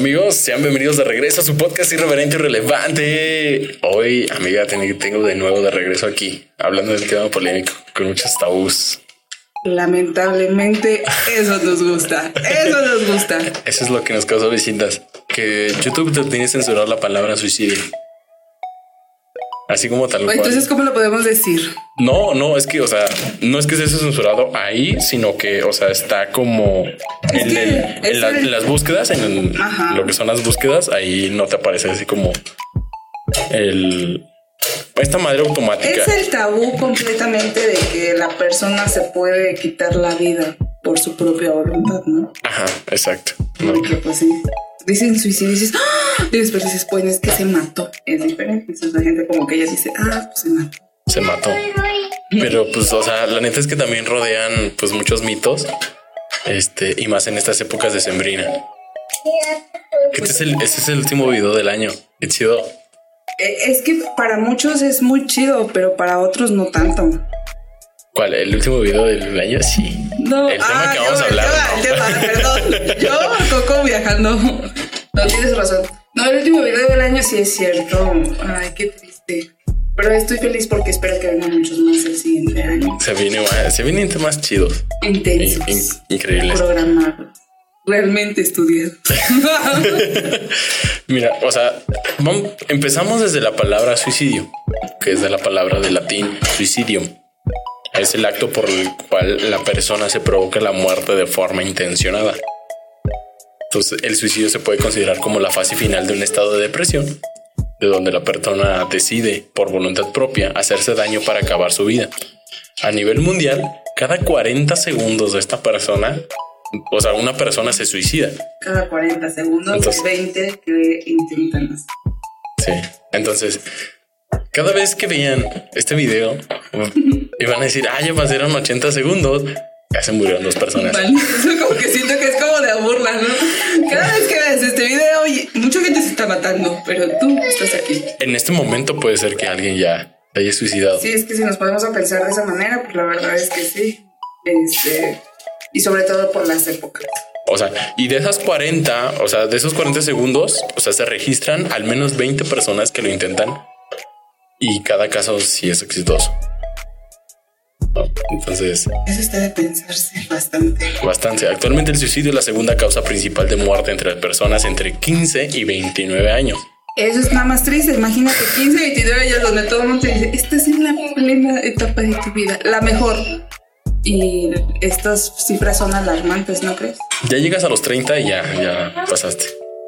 amigos? Sean bienvenidos de regreso a su podcast irreverente y relevante. Hoy, amiga, tengo de nuevo de regreso aquí, hablando del tema polémico, con muchos tabús. Lamentablemente, eso nos gusta. Eso nos gusta. Eso es lo que nos causa visitas. Que YouTube te tiene censurar la palabra suicidio. Así como tal cual. Entonces, ¿cómo lo podemos decir? No, no, es que, o sea, no es que esté censurado ahí, sino que, o sea, está como en, las búsquedas, en lo que son las búsquedas, ahí no te aparece así como el esta madre automática. Es el tabú completamente de que la persona se puede quitar la vida por su propia voluntad, ¿no? Ajá, exacto. Porque pues sí. Dicen suicidio y dices, ¡Ah! después dices, pues es que se mató. Es diferente. Entonces la gente como que ella dice, ah, pues se mató. Se mató. Pero pues, o sea, la neta es que también rodean pues muchos mitos. Este, y más en estas épocas de Sembrina. Este es el, este es el último video del año. Qué chido. Eh, es que para muchos es muy chido, pero para otros no tanto. ¿Cuál? ¿El último video del año? Sí. No, el tema que ah, vamos a hablar. perdón. Yo, Coco viajando. No tienes razón. No, el último video del año sí es cierto. Ay, qué triste. Pero estoy feliz porque espero que vengan muchos más el siguiente año. Se, viene, se vienen temas chidos. Intensos. increíbles. Programados realmente estudiado. Mira, o sea, empezamos desde la palabra suicidio, que es de la palabra de latín suicidium. Es el acto por el cual la persona se provoca la muerte de forma intencionada. Entonces, el suicidio se puede considerar como la fase final de un estado de depresión, de donde la persona decide, por voluntad propia, hacerse daño para acabar su vida. A nivel mundial, cada 40 segundos de esta persona o sea, una persona se suicida. Cada 40 segundos, 20 que intentan. Sí. Entonces, cada vez que veían este video, iban a decir, ah, ya pasaron 80 segundos. Ya se murieron dos personas. Eso como que siento que es como de burla, ¿no? Cada vez que ves este video, mucha gente se está matando, pero tú estás aquí. En este momento puede ser que alguien ya haya suicidado. Sí, es que si nos podemos a pensar de esa manera, pues la verdad es que sí. Este, y sobre todo por las épocas. O sea, y de esas 40, o sea, de esos 40 segundos, o sea, se registran al menos 20 personas que lo intentan y cada caso sí es exitoso. Entonces, eso está de pensarse bastante. Bastante. Actualmente el suicidio es la segunda causa principal de muerte entre personas entre 15 y 29 años. Eso es nada más triste. Imagínate 15 y 29 años donde todo el mundo te dice, esta es la plena etapa de tu vida, la mejor. Y estas cifras son alarmantes, ¿no crees? Ya llegas a los 30 y ya, ya pasaste.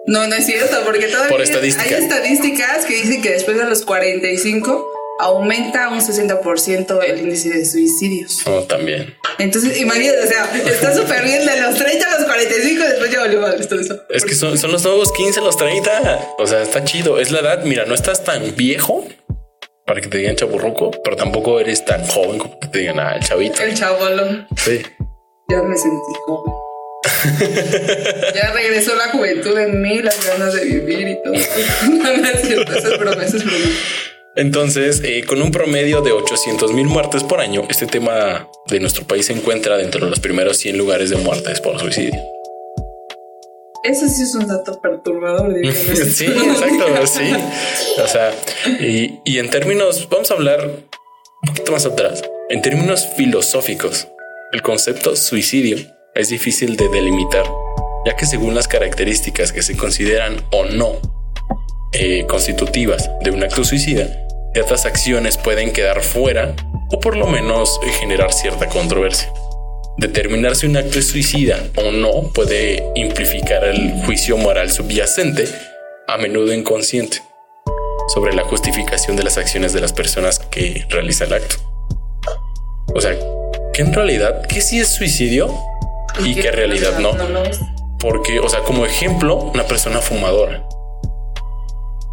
No, no es cierto, porque todavía Por estadística. hay estadísticas que dicen que después de los 45 aumenta un 60% el índice de suicidios. Oh, también. Entonces, imagínate, o sea, está súper bien de los 30 a los 45, después ya volvió a esto, eso. Es que son, son los nuevos 15 a los 30. O sea, está chido. Es la edad, mira, no estás tan viejo para que te digan chaburruco, pero tampoco eres tan joven como que te digan, ah, el chavito. El chabolo. Sí. Ya me sentí joven. ya regresó la juventud en mí, las ganas de vivir y todo. no, es cierto, eso es broma, eso es broma. Entonces, eh, con un promedio de 800 mil muertes por año, este tema de nuestro país se encuentra dentro de los primeros 100 lugares de muertes por suicidio. Eso sí es un dato perturbador. sí, exacto, sí. O sea, y, y en términos, vamos a hablar un poquito más atrás, en términos filosóficos, el concepto suicidio es difícil de delimitar, ya que según las características que se consideran o no eh, constitutivas de un acto suicida, ciertas acciones pueden quedar fuera o por lo menos generar cierta controversia. Determinar si un acto es suicida o no puede implicar el juicio moral subyacente, a menudo inconsciente, sobre la justificación de las acciones de las personas que realizan el acto. O sea, que en realidad, que sí es suicidio y, que en realidad no. Porque, o sea, como ejemplo, una persona fumadora.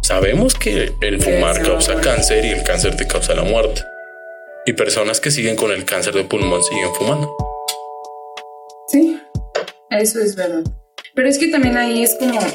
Sabemos que el fumar causa cáncer y el cáncer te causa la muerte. Y personas que siguen con el cáncer de pulmón siguen fumando. Sí, eso es verdad. Pero es que también ahí es como...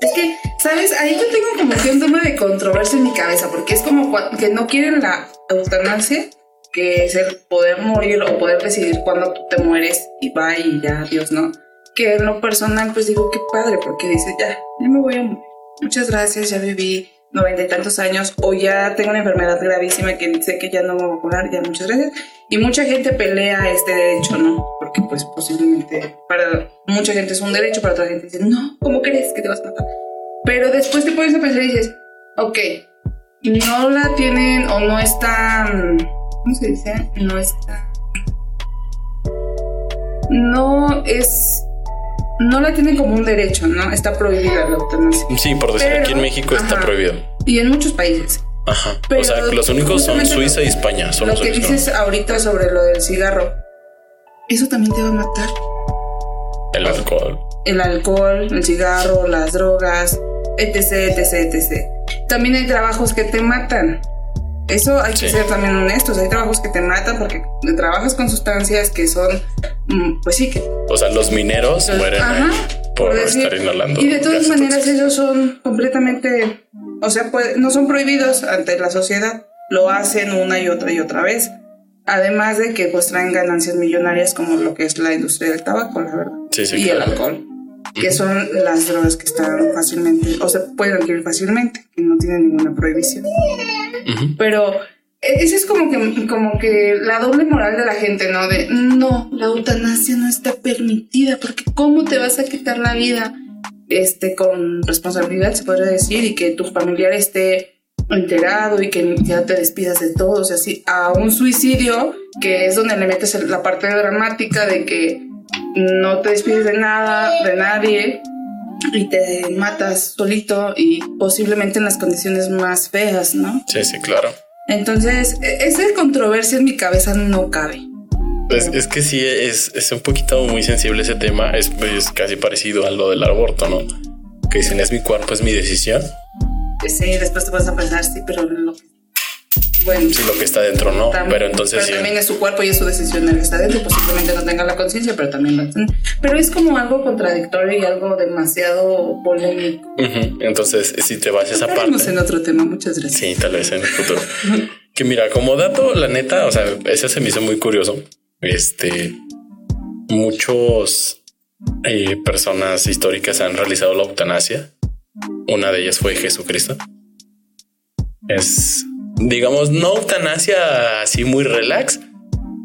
Es que, ¿sabes? Ahí yo tengo como que un tema de controversia en mi cabeza, porque es como que no quieren la eutanasia, que es el poder morir o poder decidir cuándo te mueres y va y ya, Dios, ¿no? que en lo personal pues digo qué padre porque dice ya, ya me voy a morir. Muchas gracias, ya viví noventa y tantos años o ya tengo una enfermedad gravísima que sé que ya no me voy a curar, ya muchas gracias. Y mucha gente pelea este derecho, ¿no? Porque pues posiblemente para mucha gente es un derecho, para otra gente dice, no, ¿cómo crees que te vas a matar? Pero después te pones a pensar y dices, ok, no la tienen o no están, ¿cómo se dice? No está... No es no la tienen como un derecho, ¿no? Está prohibida la eutanasia. Sí, por decir, aquí en México está prohibido. Y en muchos países. Ajá. o sea, los únicos son Suiza y España. Son lo que dices ahorita sobre lo del cigarro, eso también te va a matar. El alcohol. El alcohol, el cigarro, las drogas, etc, etc, etc. También hay trabajos que te matan. Eso hay que ser también honestos. Hay trabajos que te matan porque trabajas con sustancias que son, mm, pues sí que. O sea, los mineros mueren por, estar inhalando. Y de todas maneras ellos son completamente, o sea, no son prohibidos ante la sociedad. Lo hacen una y otra y otra vez. Además de que pues traen ganancias millonarias como lo que es la industria del tabaco, la verdad. Sí, sí, y el alcohol que son las drogas que están fácilmente, o se pueden adquirir fácilmente, que no tienen ninguna prohibición. Pero e, esa es como que, como que la doble moral de la gente, ¿no? De, no, la eutanasia no está permitida, porque ¿cómo te vas a quitar la vida este, con responsabilidad, se podría decir, y que tu familiar esté enterado y que ya te despidas de todos, así, a un suicidio, que es donde le metes la parte dramática de que no te despides de nada, de nadie, y te matas solito y posiblemente en las condiciones más feas, ¿no? Sí, sí, claro. Entonces, e, esa controversia en mi cabeza no cabe. Pues es que sí, es, es un poquito muy sensible ese tema, es, es, casi parecido a lo del aborto, ¿no? Que dicen, es mi cuerpo, es mi decisión. Sí, después te vas a pensar, sí, pero lo que bueno, si lo que está dentro no, pero entonces pero también es su cuerpo y es su decisión el que está dentro, posiblemente no tenga la conciencia, pero también lo tiene. Pero es como algo contradictorio y algo demasiado polémico. Entonces, si te vas a esa parte. en otro tema, muchas gracias. Sí, tal vez en el futuro. que mira, como dato, la neta, o sea, ese se me hizo muy curioso. Este, muchos eh, personas históricas han realizado la eutanasia. Una de ellas fue Jesucristo. Es digamos, no eutanasia así muy relax,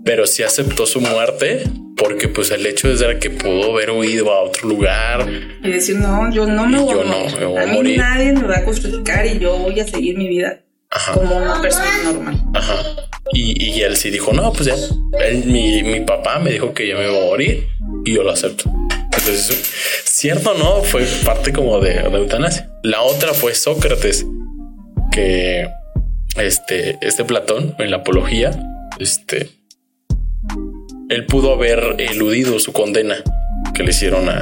pero sí aceptó su muerte porque pues el hecho es que pudo haber huido a otro lugar y decir no yo no me voy, a, morir. nadie me va a crucificar y yo voy a seguir mi vida como una persona normal. Ajá. Y, y, él sí dijo no pues ya mi, mi, papá me dijo que yo me voy a morir y yo lo acepto. Entonces cierto no fue parte como de, de eutanasia. La otra fue Sócrates que este, este Platón en la apología, este, él pudo haber eludido su condena que le hicieron a,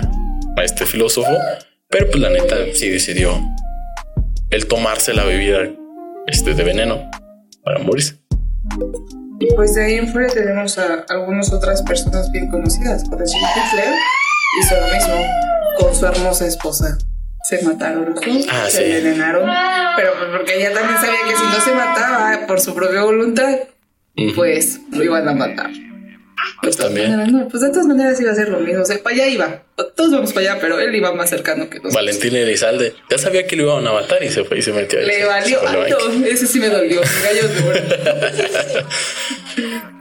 a este filósofo, pero pues la neta sí decidió el tomarse la bebida este, de veneno para morirse. Y pues de ahí en fuera tenemos a algunas otras personas bien conocidas. Por decir, Hitler hizo lo mismo con su hermosa esposa se mataron ah, se envenenaron, pero pues porque ella también sabía que si no se mataba por su propia voluntad, pues lo iban a matar. Pues también. pues de todas maneras iba a ser lo mismo. O sea, para allá iba. Todos vamos para allá, pero él iba más cercano que nosotros. Valentín Elizalde. Ya sabía que lo iban a matar y se fue y se metió. Le valió. ese sí me dolió. Gallos de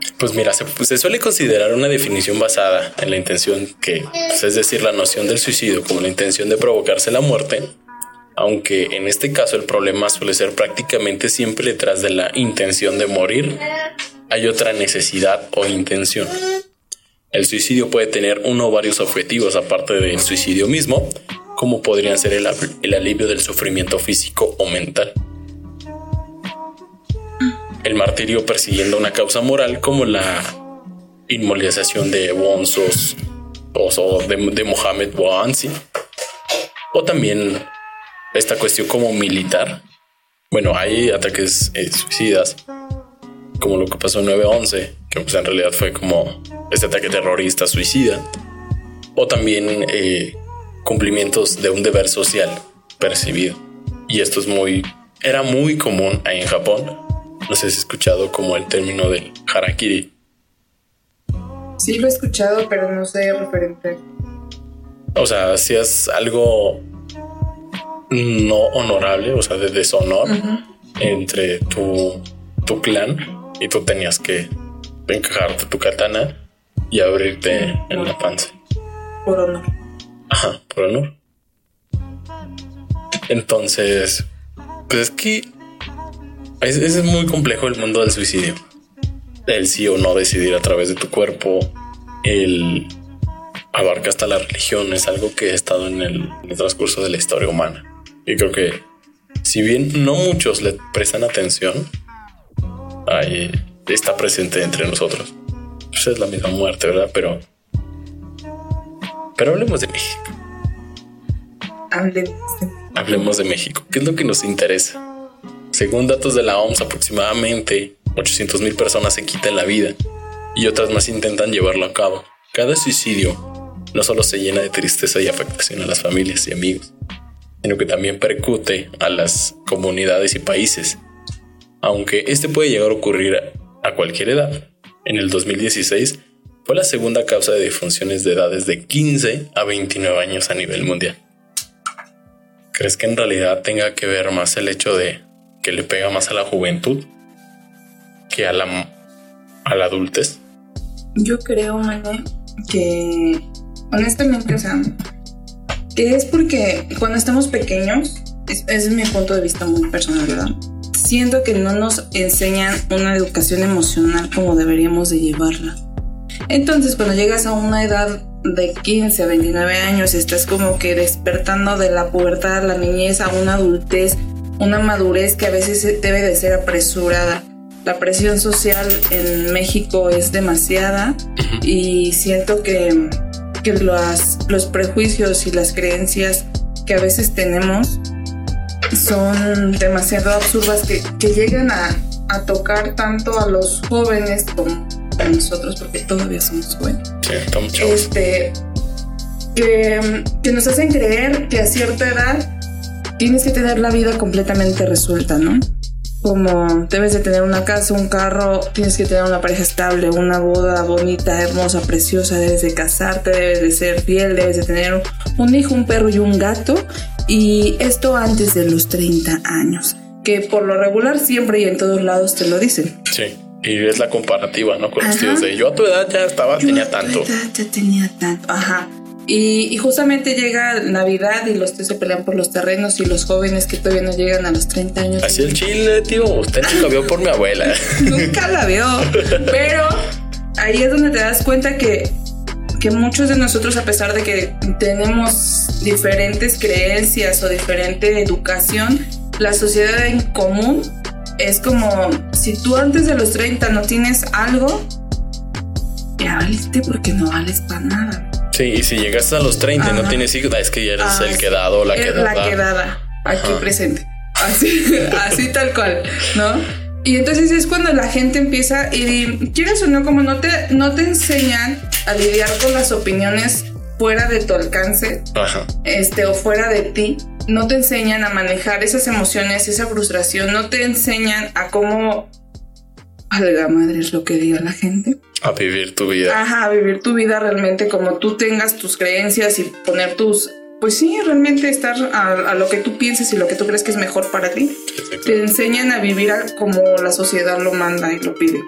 Pues mira, se, suele considerar una definición basada en la intención que, pues, es decir, la noción del suicidio como la intención de provocarse la muerte, aunque en este caso el problema suele ser prácticamente siempre detrás de la intención de morir, hay otra necesidad o intención. El suicidio puede tener uno o varios objetivos aparte del suicidio mismo, como podrían ser el, el alivio del sufrimiento físico o mental el martirio persiguiendo una causa moral como la inmovilización de Wonsos o de, Mohamed Bouazizi o también esta cuestión como militar. Bueno, hay ataques eh, suicidas como lo que pasó en 9-11, que pues en realidad fue como este ataque terrorista suicida, o también eh, cumplimientos de un deber social percibido. Y esto es muy, era muy común en Japón, no sé si has escuchado como el término del harakiri. Sí, lo he escuchado, pero no sé referente. o sea, hacías algo no honorable, o sea, de deshonor entre tu, tu clan y tú tenías que encajarte tu katana y abrirte en la panza. Por honor. Ajá, por honor. Entonces, pues es que es, es muy complejo el mundo del suicidio. El sí o no decidir a través de tu cuerpo, el abarca hasta la religión, es algo que ha estado en el, en el transcurso de la historia humana. Y creo que si bien no muchos le prestan atención, ahí está presente entre nosotros. Pues es la misma muerte, ¿verdad? Pero. Pero hablemos de México. Hablemos. Hablemos de México. ¿Qué es lo que nos interesa? Según datos de la OMS, aproximadamente 800 mil personas se quitan la vida y otras más intentan llevarlo a cabo. Cada suicidio no solo se llena de tristeza y afectación a las familias y amigos, sino que también percute a las comunidades y países. Aunque este puede llegar a ocurrir a cualquier edad, en el 2016 fue la segunda causa de defunciones de edades de 15 a 29 años a nivel mundial. ¿Crees que en realidad tenga que ver más el hecho de que le pega más a la juventud que a la, a la adultez? Yo creo, Mane, que honestamente, o sea, que es porque cuando estamos pequeños, es, es mi punto de vista muy personal, ¿verdad? Siento que no nos enseñan una educación emocional como deberíamos de llevarla. Entonces, cuando llegas a una edad de 15 a 29 años, estás como que despertando de la pubertad, la niñez a una adultez, una madurez que a veces debe de ser apresurada. La presión social en México es demasiada y siento que, que los, los prejuicios y las creencias que a veces tenemos son demasiado absurdas que, que llegan a, a, tocar tanto a los jóvenes como a nosotros, porque todavía somos jóvenes. Sí, estamos. Este, que, que nos hacen creer que a cierta edad tienes que tener la vida completamente resuelta, ¿no? Como debes de tener una casa, un carro, tienes que tener una pareja estable, una boda bonita, hermosa, preciosa, debes de casarte, debes de ser fiel, debes de tener un hijo, un perro y un gato. Y esto antes de los 30 años, que por lo regular siempre y en todos lados te lo dicen. Sí. Y es la comparativa, ¿no? Con los tíos de yo a tu edad ya estaba, Yo tenía a tu tanto. edad ya tenía tanto, ajá. Y, y, justamente llega Navidad y los tíos se pelean por los terrenos y los jóvenes que todavía no llegan a los 30 años. Así el chile, tío. Usted nunca vio por mi abuela. Nunca la vio. Pero ahí es donde te das cuenta que, que muchos de nosotros, a pesar de que tenemos diferentes creencias o diferente educación, la sociedad en común es como si tú antes de los 30 no tienes algo, ya valiste porque no vales para nada. Sí, y si llegas a los 30 y no tienes hijos, es que ya eres Ah, el quedado o la quedada. La quedada, aquí Ajá. presente. Así, así tal cual, ¿no? Y entonces es cuando la gente empieza y quieres o no, como no te, no te enseñan a lidiar con las opiniones fuera de tu alcance, Ajá. este, o fuera de ti, no te enseñan a manejar esas emociones, esa frustración, no te enseñan a cómo, a la madre es lo que diga la gente, A vivir tu vida. Ajá, vivir tu vida realmente como tú tengas tus creencias y poner tus, pues sí, realmente estar a, a lo que tú pienses y lo que tú crees que es mejor para ti. Sí, sí, Te enseñan a vivir a- como la sociedad lo manda y lo pide.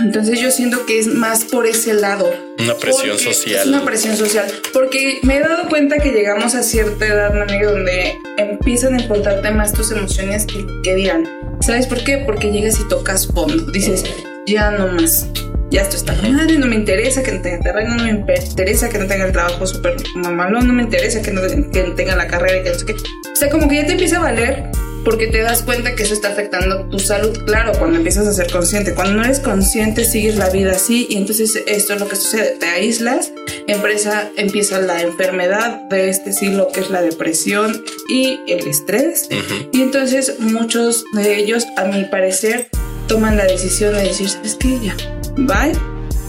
Entonces yo siento que es más por ese lado. Una presión social. Es una presión social. Porque me he dado cuenta que llegamos a cierta edad, Nani, donde empiezan a importarte más tus emociones que, que dirán. ¿Sabes por qué? Porque llegas y tocas fondo. Dices, ya no más. Ya esto está madre, no me interesa que no tenga terreno, no me interesa que no tenga el trabajo súper mamalón, no me interesa que no que tenga la carrera y que no sé qué. O sea, como que ya te empieza a valer porque te das cuenta que eso está afectando tu salud, claro, cuando empiezas a ser consciente. Cuando no eres consciente, sigues la vida así y entonces esto es lo que sucede, te aíslas, empresa, empieza la enfermedad de este siglo que es la depresión y el estrés. Ujú. Y entonces muchos de ellos, a mi parecer, toman la decisión de decir, ¿sabes qué? Ya, bye,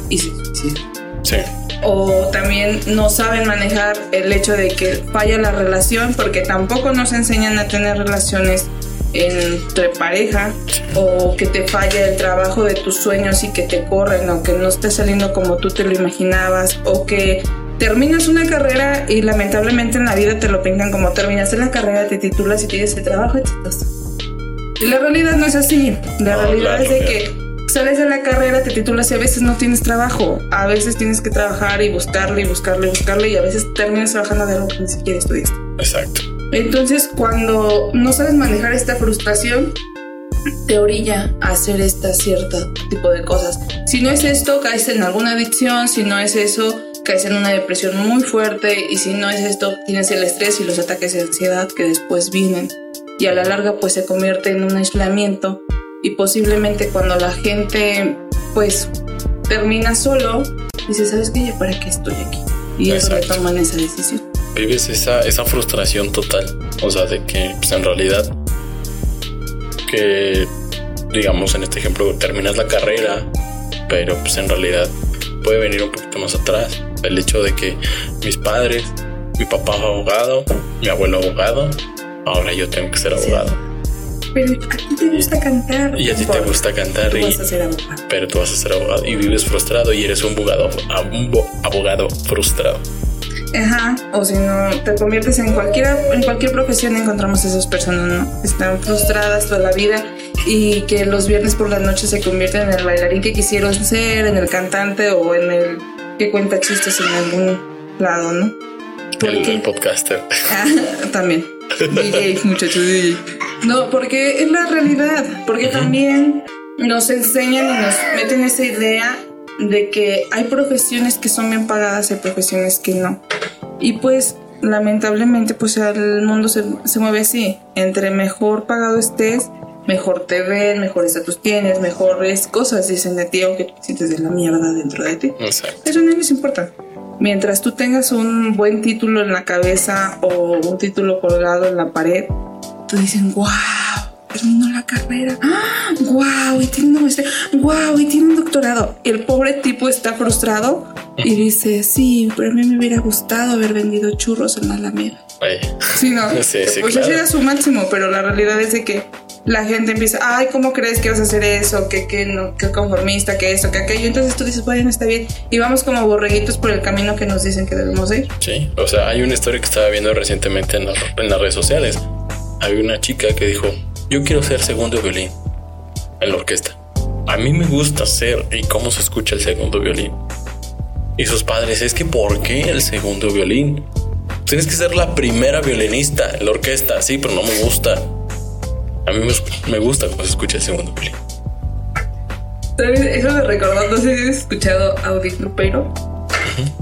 y se suicidan Sí. O también no saben manejar el hecho de que falla la relación porque tampoco nos enseñan a tener relaciones entre pareja o que te falla el trabajo de tus sueños y que te corren o que no esté saliendo como tú te lo imaginabas o que terminas una carrera y lamentablemente en la vida te lo pintan como terminaste la carrera, te titulas y tienes el trabajo exitoso. Y la realidad no es así. La realidad es de que sales de la carrera, te titulas y a veces no tienes trabajo. A veces tienes que trabajar y buscarle y buscarle y buscarle y a veces terminas trabajando de algo que ni siquiera estudiaste. Exacto. Entonces, cuando no sabes manejar esta frustración, te orilla a hacer este cierto tipo de cosas. Si no es esto, caes en alguna adicción, si no es eso, caes en una depresión muy fuerte y si no es esto, tienes el estrés y los ataques de ansiedad que después vienen y a la larga pues se convierte en un aislamiento y posiblemente cuando la gente pues termina solo, dice, ¿sabes qué? ¿Ya para qué estoy aquí? Y eso le toman esa decisión. Vives esa, esa frustración total, o sea, de que pues en realidad que digamos en este ejemplo terminas la carrera, pero pues en realidad puede venir un poquito más atrás. El hecho de que mis padres, mi papá abogado, mi abuelo abogado, ahora yo tengo que ser abogado. Pero a ti te gusta cantar. Y a ti te gusta cantar. Tú y, vas a ser abogado. Pero tú vas a ser abogado y vives frustrado y eres un abogado, un abogado frustrado. Ajá, o si no, te conviertes en cualquiera, en cualquier profesión encontramos esas personas, ¿no? Están frustradas toda la vida y que los viernes por la noche se convierten en el bailarín que quisieron ser, en el cantante o en el que cuenta chistes en algún lado, ¿no? El, el, podcaster. Ah, también. DJ, muchacho DJ. No, porque es la realidad, porque también nos enseñan y nos meten esa idea de que hay profesiones que son bien pagadas y profesiones que no. Y pues lamentablemente pues el mundo se, se mueve así. Entre mejor pagado estés, mejor te ven, mejor estatus tienes, mejores cosas dicen de ti, aunque te sientes de la mierda dentro de ti. Exacto. Eso no les importa. Mientras tú tengas un buen título en la cabeza o un título colgado en la pared, tú dicen, wow, terminó la carrera, wow, y tiene un wow, y tiene un doctorado. El pobre tipo está frustrado y dice, sí, pero a mí me hubiera gustado haber vendido churros en la Alameda. Sí, no, Sí, sí, pues claro. ese era su máximo, pero la realidad es de que la gente empieza, ay, ¿cómo crees que vas a hacer eso? Que, que, no, que conformista, que esto, que aquello. Entonces tú dices, bueno, está bien. Y vamos como borreguitos por el camino que nos dicen que debemos ir. Sí, o sea, hay una historia que estaba viendo recientemente en, en las redes sociales. Hay una chica que dijo, yo quiero ser segundo violín en la orquesta. A mí me gusta ser y cómo se escucha el segundo violín. Y sus padres, es que ¿por qué el segundo violín? Tienes que ser la primera violinista en la orquesta, sí, pero no me gusta. A mí me, me gusta cómo se escucha el segundo violín. ¿Sabes? Eso me recordó, no sé si has escuchado Audi Grupero.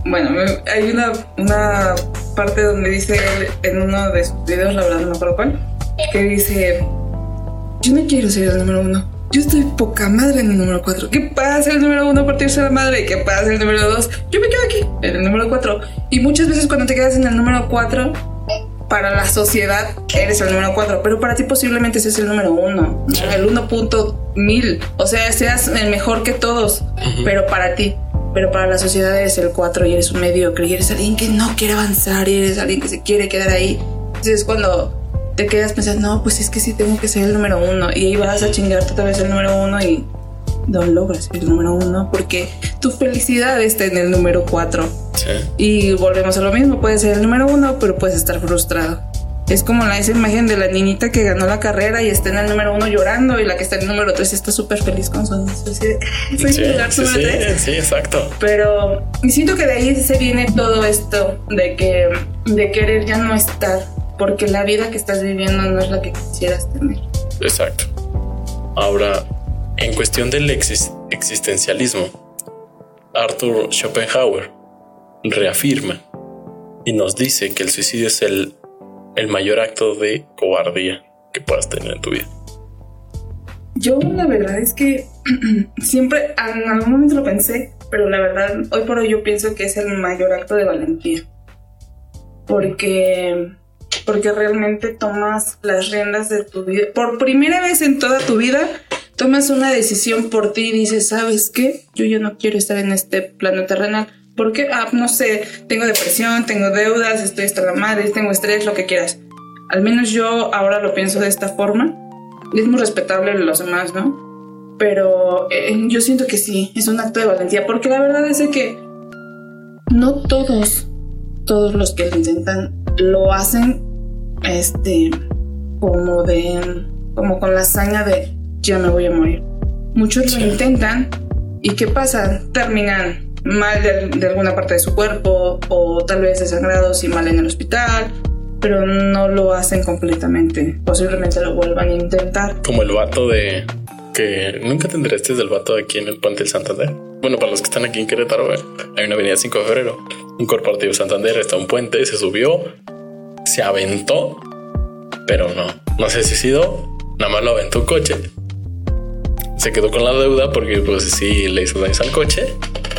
Bueno, hay una, una parte donde dice él en uno de sus videos, la verdad no me acuerdo cuál, que dice, yo no quiero ser el número uno. Yo estoy poca madre en el número cuatro. ¿Qué pasa el número uno partirse la madre? ¿Qué pasa el número dos? Yo me quedo aquí, en el número cuatro. Y muchas veces cuando te quedas en el número cuatro, para la sociedad eres el número 4, pero para ti posiblemente seas el número 1, el 1.1000, o sea, seas el mejor que todos, pero para ti, pero para la sociedad eres el 4 y eres un mediocre y eres alguien que no quiere avanzar y eres alguien que se quiere quedar ahí. Entonces es cuando te quedas pensando, no, pues es que sí tengo que ser el número 1 y ahí vas a chingarte otra vez el número 1 y no logras el número 1 porque tu felicidad está en el número 4. Sí. Y volvemos a lo mismo, puede ser el número uno, pero puedes estar frustrado. Es como la esa imagen de la niñita que ganó la carrera y está en el número uno llorando y la que está en el número tres está súper feliz con su anuncio, así de, "Ah, soy Sí, lugar sí, número sí, tres". sí, exacto. Pero siento que de ahí se viene todo esto de que de querer ya no estar, porque la vida que estás viviendo no es la que quisieras tener. Exacto. Ahora, en cuestión del exis- existencialismo, Arthur Schopenhauer reafirma y nos dice que el suicidio es el, el mayor acto de cobardía que puedas tener en tu vida. Yo la verdad es que siempre en algún momento lo pensé, pero la verdad hoy por hoy yo pienso que es el mayor acto de valentía. Porque porque realmente tomas las riendas de tu vida. Por primera vez en toda tu vida tomas una decisión por ti y dices, "¿Sabes qué? Yo ya no quiero estar en este plano terrenal." ¿Por qué? Ah, no sé, tengo depresión, tengo deudas, estoy hasta la madre, tengo estrés, lo que quieras. Al menos yo ahora lo pienso de esta forma. Es muy respetable los demás, ¿no? Pero eh, yo siento que sí, es un acto de valentía, porque la verdad es que no todos todos los que lo intentan lo hacen este como de como con la hazaña de ya me voy a morir. Muchos lo intentan y ¿qué pasa? Terminan mal de, alguna parte de su cuerpo o tal vez desangrados y mal en el hospital, pero no lo hacen completamente. Posiblemente lo vuelvan a intentar. Como el vato de que nunca tendré este del vato aquí en el puente del Santander. Bueno, para los que están aquí en Querétaro, hay una avenida 5 de febrero, un corporativo Santander, está un puente, se subió, se aventó, pero no, no se suicidó, nada más lo aventó un coche. Se quedó con la deuda porque pues sí le hizo daño al coche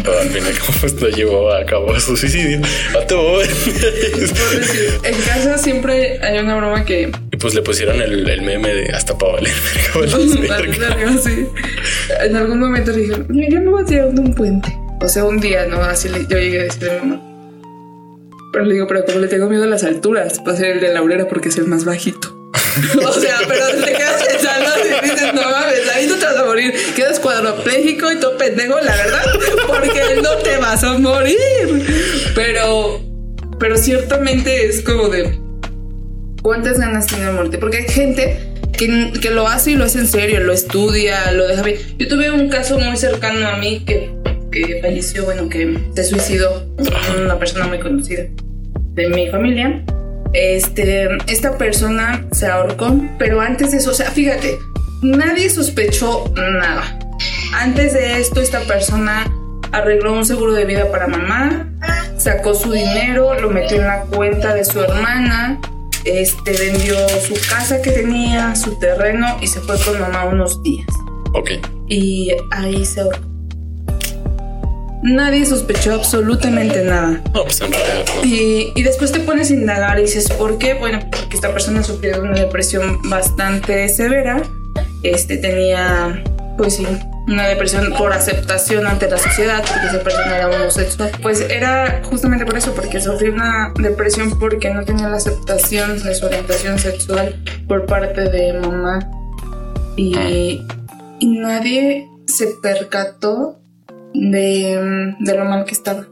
pero al final pues no llevó a cabo su suicidio. A todo. en casa siempre hay una broma que. Y pues le pusieron el, el meme de hasta para valer. sí. En algún momento le dijeron, yo me voy a tirar de un puente. O sea, un día, ¿no? Así le, yo llegué a decirle a mi mamá. Pero le digo, pero como le tengo miedo a las alturas, va a ser el de Laurera porque es el más bajito. o sea, pero te quedas pensando y dices, no mames, ahí no te vas a morir. Quedas cuadropléjico y todo pendejo, la verdad, porque no te vas a morir. Pero, pero ciertamente es como de cuántas ganas tiene de morirte. Porque hay gente que, que, lo hace y lo hace en serio, lo estudia, lo deja bien. Yo tuve un caso muy cercano a mí que, que falleció, bueno, que se suicidó, una persona muy conocida de mi familia este, esta persona se ahorcó, pero antes de eso, o sea, fíjate, nadie sospechó nada. Antes de esto, esta persona arregló un seguro de vida para mamá, sacó su dinero, lo metió en la cuenta de su hermana, este, vendió su casa que tenía, su terreno y se fue con mamá unos días. Ok. Y ahí se ahorcó. Nadie sospechó absolutamente nada. No, pues en realidad Y, y, después te pones a indagar y dices, ¿por qué? Bueno, porque esta persona sufrió una depresión bastante severa. Este tenía, pues sí, una depresión por aceptación ante la sociedad, porque esa persona era homosexual. Pues era justamente por eso, porque sufrió una depresión porque no tenía la aceptación de su orientación sexual por parte de mamá. Y, y nadie se percató de, de lo mal que estaba.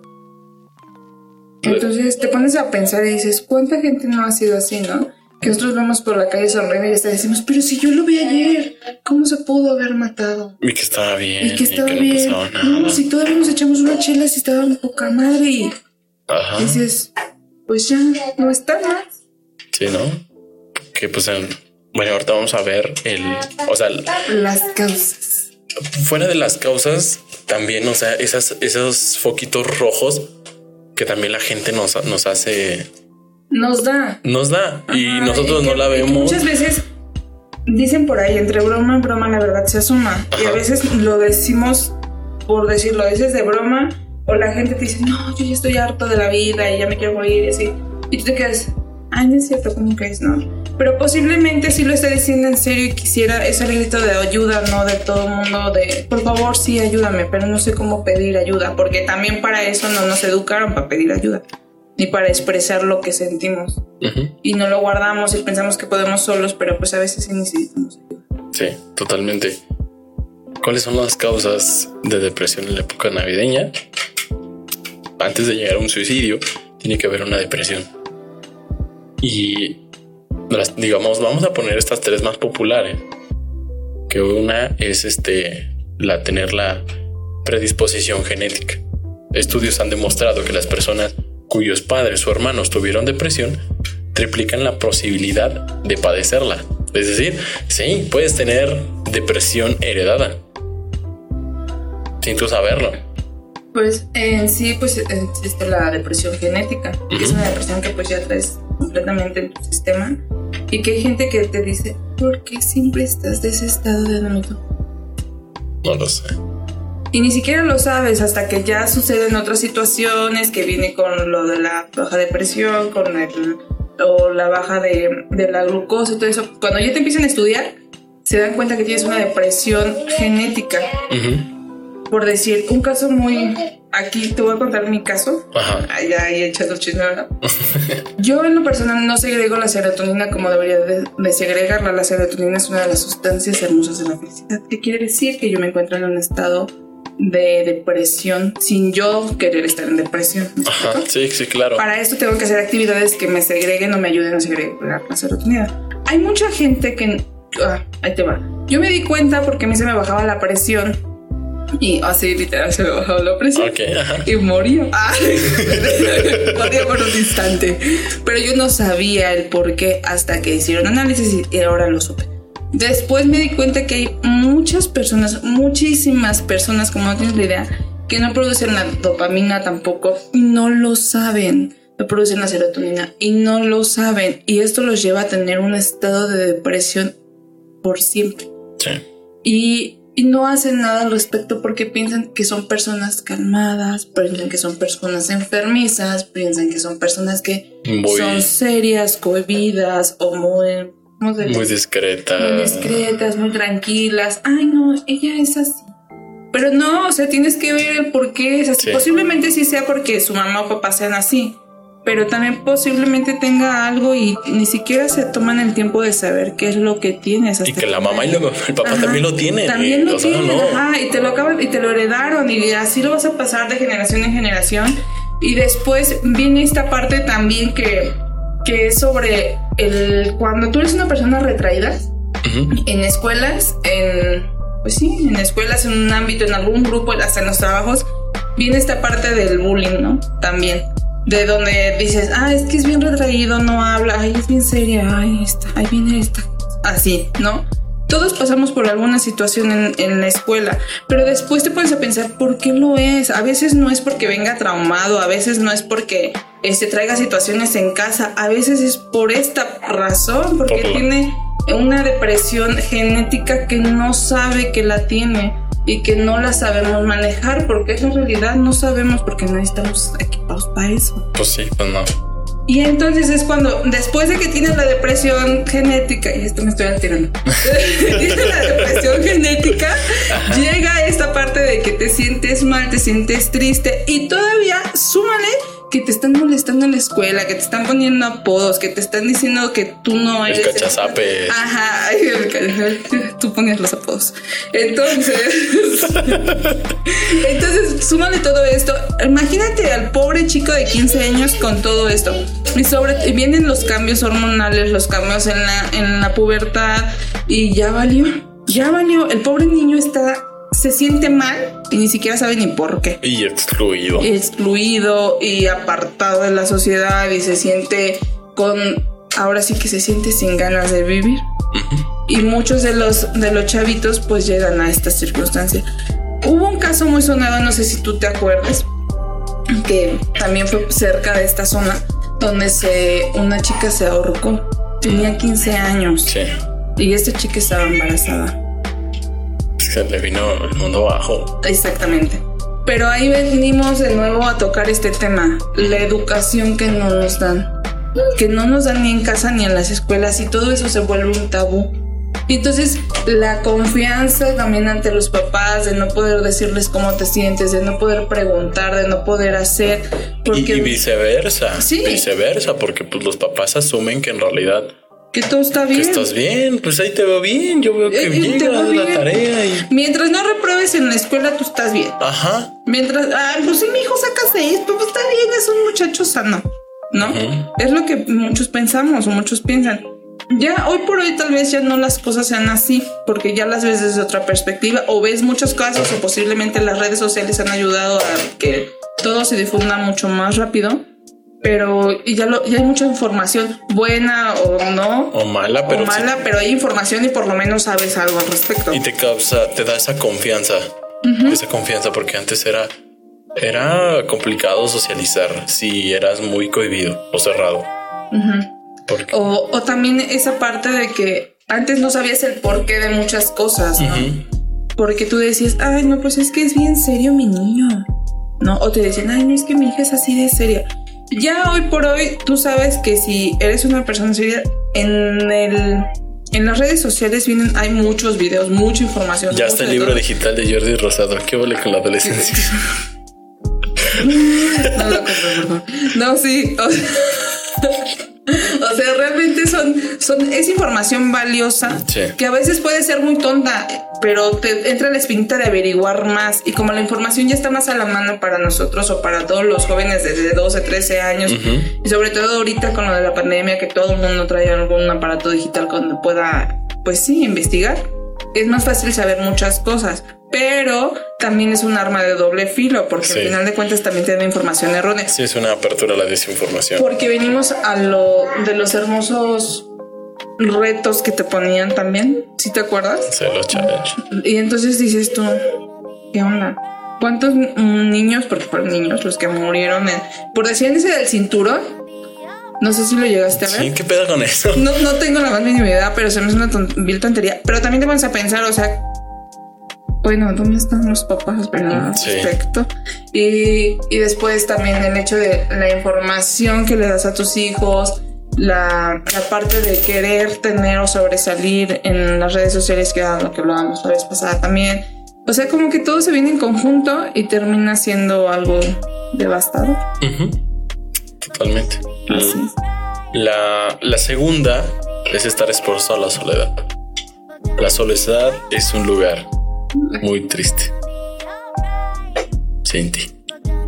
Entonces te pones a pensar y dices, ¿cuánta gente no ha sido así, no? Que nosotros vamos por la calle sonriendo y hasta decimos, pero si yo lo vi ayer, ¿cómo se pudo haber matado? Y que estaba bien. Y que estaba bien. No, si todavía nos echamos una chela, si estaba un poca madre y Ajá. dices, pues ya no está más. Sí, ¿no? Que pues, en, bueno, ahorita vamos a ver el, o sea, las causas fuera de las causas, también, o sea, esas, esos foquitos rojos que también la gente nos, nos hace. Nos da. Nos da. y nosotros no la vemos. Muchas veces dicen por ahí, entre broma y broma, la verdad se asuma. Y a veces lo decimos por decirlo, dices de broma, o la gente te dice, no, yo ya estoy harto de la vida y ya me quiero morir y así. Y tú te quedas, ay, no es cierto, ¿cómo que es? No pero posiblemente sí lo esté diciendo en serio y quisiera ese grito de ayuda, ¿no? De todo el mundo, de por favor, sí, ayúdame, pero no sé cómo pedir ayuda, porque también para eso no nos educaron para pedir ayuda, ni para expresar lo que sentimos. Y no lo guardamos y pensamos que podemos solos, pero pues a veces sí necesitamos ayuda. Sí, totalmente. ¿Cuáles son las causas de depresión en la época navideña? Antes de llegar a un suicidio, tiene que haber una depresión. Y digamos, vamos a poner estas tres más populares. Que una es este, la tener la predisposición genética. Estudios han demostrado que las personas cuyos padres o hermanos tuvieron depresión triplican la posibilidad de padecerla. Es decir, sí, puedes tener depresión heredada sin tú saberlo. Pues en sí, pues existe la depresión genética, es una depresión que pues ya traes completamente en tu sistema y que hay gente que te dice, ¿por qué siempre estás de ese estado de ánimo? No lo sé. Y ni siquiera lo sabes hasta que ya suceden otras situaciones que viene con lo de la baja de presión, con el, o la baja de, de la glucosa y todo eso. Cuando ya te empiezan a estudiar, se dan cuenta que tienes una depresión genética. Por decir, un caso muy aquí te voy a contar mi caso. Ajá. Ya ahí echando chisme, ¿verdad? Yo en lo personal no segrego la serotonina como debería de, segregarla. La serotonina es una de las sustancias hermosas de la felicidad. ¿Qué quiere decir? Que yo me encuentro en un estado de depresión sin yo querer estar en depresión. Ajá, sí, sí, claro. Para esto tengo que hacer actividades que me segreguen o me ayuden a segregar la serotonina. Hay mucha gente que... Ah, ahí te va. Yo me di cuenta porque a mí se me bajaba la presión y así literal se bajaba la presión Ok, ajá. y moría. Ah, moría por un instante. Pero yo no sabía el por qué hasta que hicieron análisis y ahora lo supe. Después me di cuenta que hay muchas personas, muchísimas personas, como no tienes la idea, que no producen la dopamina tampoco y no lo saben. No producen la serotonina y no lo saben. Y esto los lleva a tener un estado de depresión por siempre. Sí. Y, y no hacen nada al respecto porque piensan que son personas calmadas, piensan que son personas enfermizas, piensan que son personas que Muy, son serias, cohibidas o muy, ¿cómo se muy dice? discreta. muy discretas, muy tranquilas. Ay, no, ella es así. Pero no, o sea, tienes que ver el por qué es así. Sí. Posiblemente sí sea porque su mamá o papá sean así. Pero también posiblemente tenga algo y ni siquiera se toman el tiempo de saber qué es lo que tienes. Y hasta que la mamá y el papá Ajá. también lo tienen. También y, lo tienen, no. ajá, y te lo acaban, y te lo heredaron, y así lo vas a pasar de generación en generación. Y después viene esta parte también que, que es sobre el cuando tú eres una persona retraída Ujú. en escuelas, en pues sí, en escuelas, en un ámbito, en algún grupo, hasta en los trabajos, viene esta parte del bullying, ¿no? También. De donde dices, ah, es que es bien retraído, no habla, ay, es bien seria, ay, esta, ahí viene esta. Así, ¿no? Todos pasamos por alguna situación en, en la escuela, pero después te pones a pensar por qué lo es. A veces no es porque venga traumado, a veces no es porque este, traiga situaciones en casa, a veces es por esta razón, porque tiene una depresión genética que no sabe que la tiene y que no la sabemos manejar, porque es la realidad, no sabemos porque no estamos equipados para eso. Pues sí, pues no. Y entonces es cuando, después de que tienes la depresión genética, y esto me estoy alterando, tienes la depresión genética, llega esta parte de que te sientes mal, te sientes triste y todavía súmale que te están molestando en la escuela, que te están poniendo apodos, que te están diciendo que tú no El eres... cachazape. Ajá, ay, el tú ponías los apodos. Entonces, entonces, súmale todo esto. Imagínate al pobre chico de 15 años con todo esto. Y sobre y vienen los cambios hormonales, los cambios en la, en la pubertad. Y ya valió. Ya valió. El pobre niño está. Se siente mal y ni siquiera sabe ni por qué. Y excluido. excluido y apartado de la sociedad y se siente con ahora sí que se siente sin ganas de vivir. Y muchos de los de los chavitos pues llegan a esta circunstancia. Hubo un caso muy sonado no sé si tú te acuerdas que también fue cerca de esta zona donde se una chica se ahorcó. Tenía 15 años. Sí. y esta chica estaba embarazada Se le vino el mundo abajo. Exactamente. Pero ahí venimos de nuevo a tocar este tema, la educación que no nos dan, que no nos dan ni en casa ni en las escuelas y todo eso se vuelve un tabú. Y entonces la confianza también ante los papás, de no poder decirles cómo te sientes, de no poder preguntar, de no poder hacer, Y, porque y viceversa. Sí. Viceversa, porque pues los papás asumen que en realidad que todo está que bien. estás bien, pues ahí te veo bien. Yo veo que Eh, eh, te llegas va a la bien. tarea y. Mientras no repruebes en la escuela, tú estás bien. Aja. Mientras, ah, pues sí, mi hijo saca seis, pues está bien, es un muchacho sano, ¿no? Es lo que muchos pensamos o muchos piensan. Ya hoy por hoy tal vez ya no las cosas sean así, porque ya las ves desde otra perspectiva, o ves muchos casos, o posiblemente las redes sociales han ayudado a que todo se difunda mucho más rápido, pero y ya, lo, ya hay mucha información, buena o no, O mala, pero o mala, pero hay información y por lo menos sabes algo al respecto. y te causa, te da esa confianza. Esa confianza, porque antes era. Era complicado socializar si eras muy cohibido o cerrado. O, o también esa parte de que antes no sabías el porqué de muchas cosas, ¿no? Porque tú decías, ay, no, pues es que es bien serio mi niño, ¿no? O te decían, ay, no, es que mi hija es así de seria. Ya hoy por hoy, tú sabes que si eres una persona seria, en el... En las redes sociales vienen, hay muchos videos, mucha información. ya está el libro todo. digital de Jordi Rosado. ¿Qué huele con la adolescencia? No por favor. No, sí. O, o sea, realmente son, son, es información valiosa que a veces puede ser muy tonta, pero te entra la espinita de averiguar más. Y como la información ya está más a la mano para nosotros o para todos los jóvenes desde 12, 13 años, y sobre todo ahorita con lo de la pandemia, que todo el mundo trae algún aparato digital donde pueda, pues sí, investigar, es más fácil saber muchas cosas pero también es un arma de doble filo, porque al final de cuentas también tiene información errónea. Sí, es una apertura a la desinformación. Porque venimos a lo de los hermosos retos que te ponían también, ¿sí te acuerdas? Sí, los challenges. Y entonces dices tú, ¿qué onda? ¿Cuántos niños, porque fueron niños los que murieron en, por decir ese del cinturón? No sé si lo llegaste a ver. Sí, ¿qué pedo con eso? No, no tengo la más mínima idea, pero se me hace una vil tontería. Pero también te pones a pensar, o sea, bueno, ¿dónde están los papás, verdad? Respecto. Y, y, después también el hecho de la información que le das a tus hijos, la, la, parte de querer tener o sobresalir en las redes sociales, que era lo que hablábamos la vez pasada también. O sea, como que todo se viene en conjunto y termina siendo algo devastador. Totalmente. La, la segunda es estar expuesto a la soledad. La soledad es un lugar muy triste. Cinti.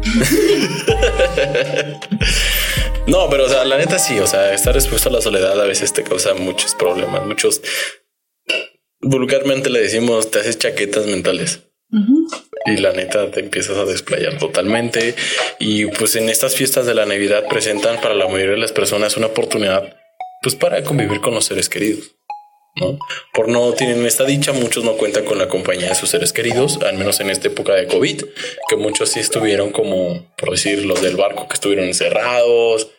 no, pero o sea, la neta sí, o sea, estar expuesto a la soledad a veces te causa muchos problemas, muchos vulgarmente le decimos te haces chaquetas mentales. Y la neta te empiezas a desplayar totalmente. Y pues en estas fiestas de la Navidad presentan para la mayoría de las personas una oportunidad pues para convivir con los seres queridos. Por no tienen esta dicha, muchos no cuentan con la compañía de sus seres queridos, al menos en esta época de COVID, que muchos sí estuvieron como, por decir, los del barco que estuvieron encerrados.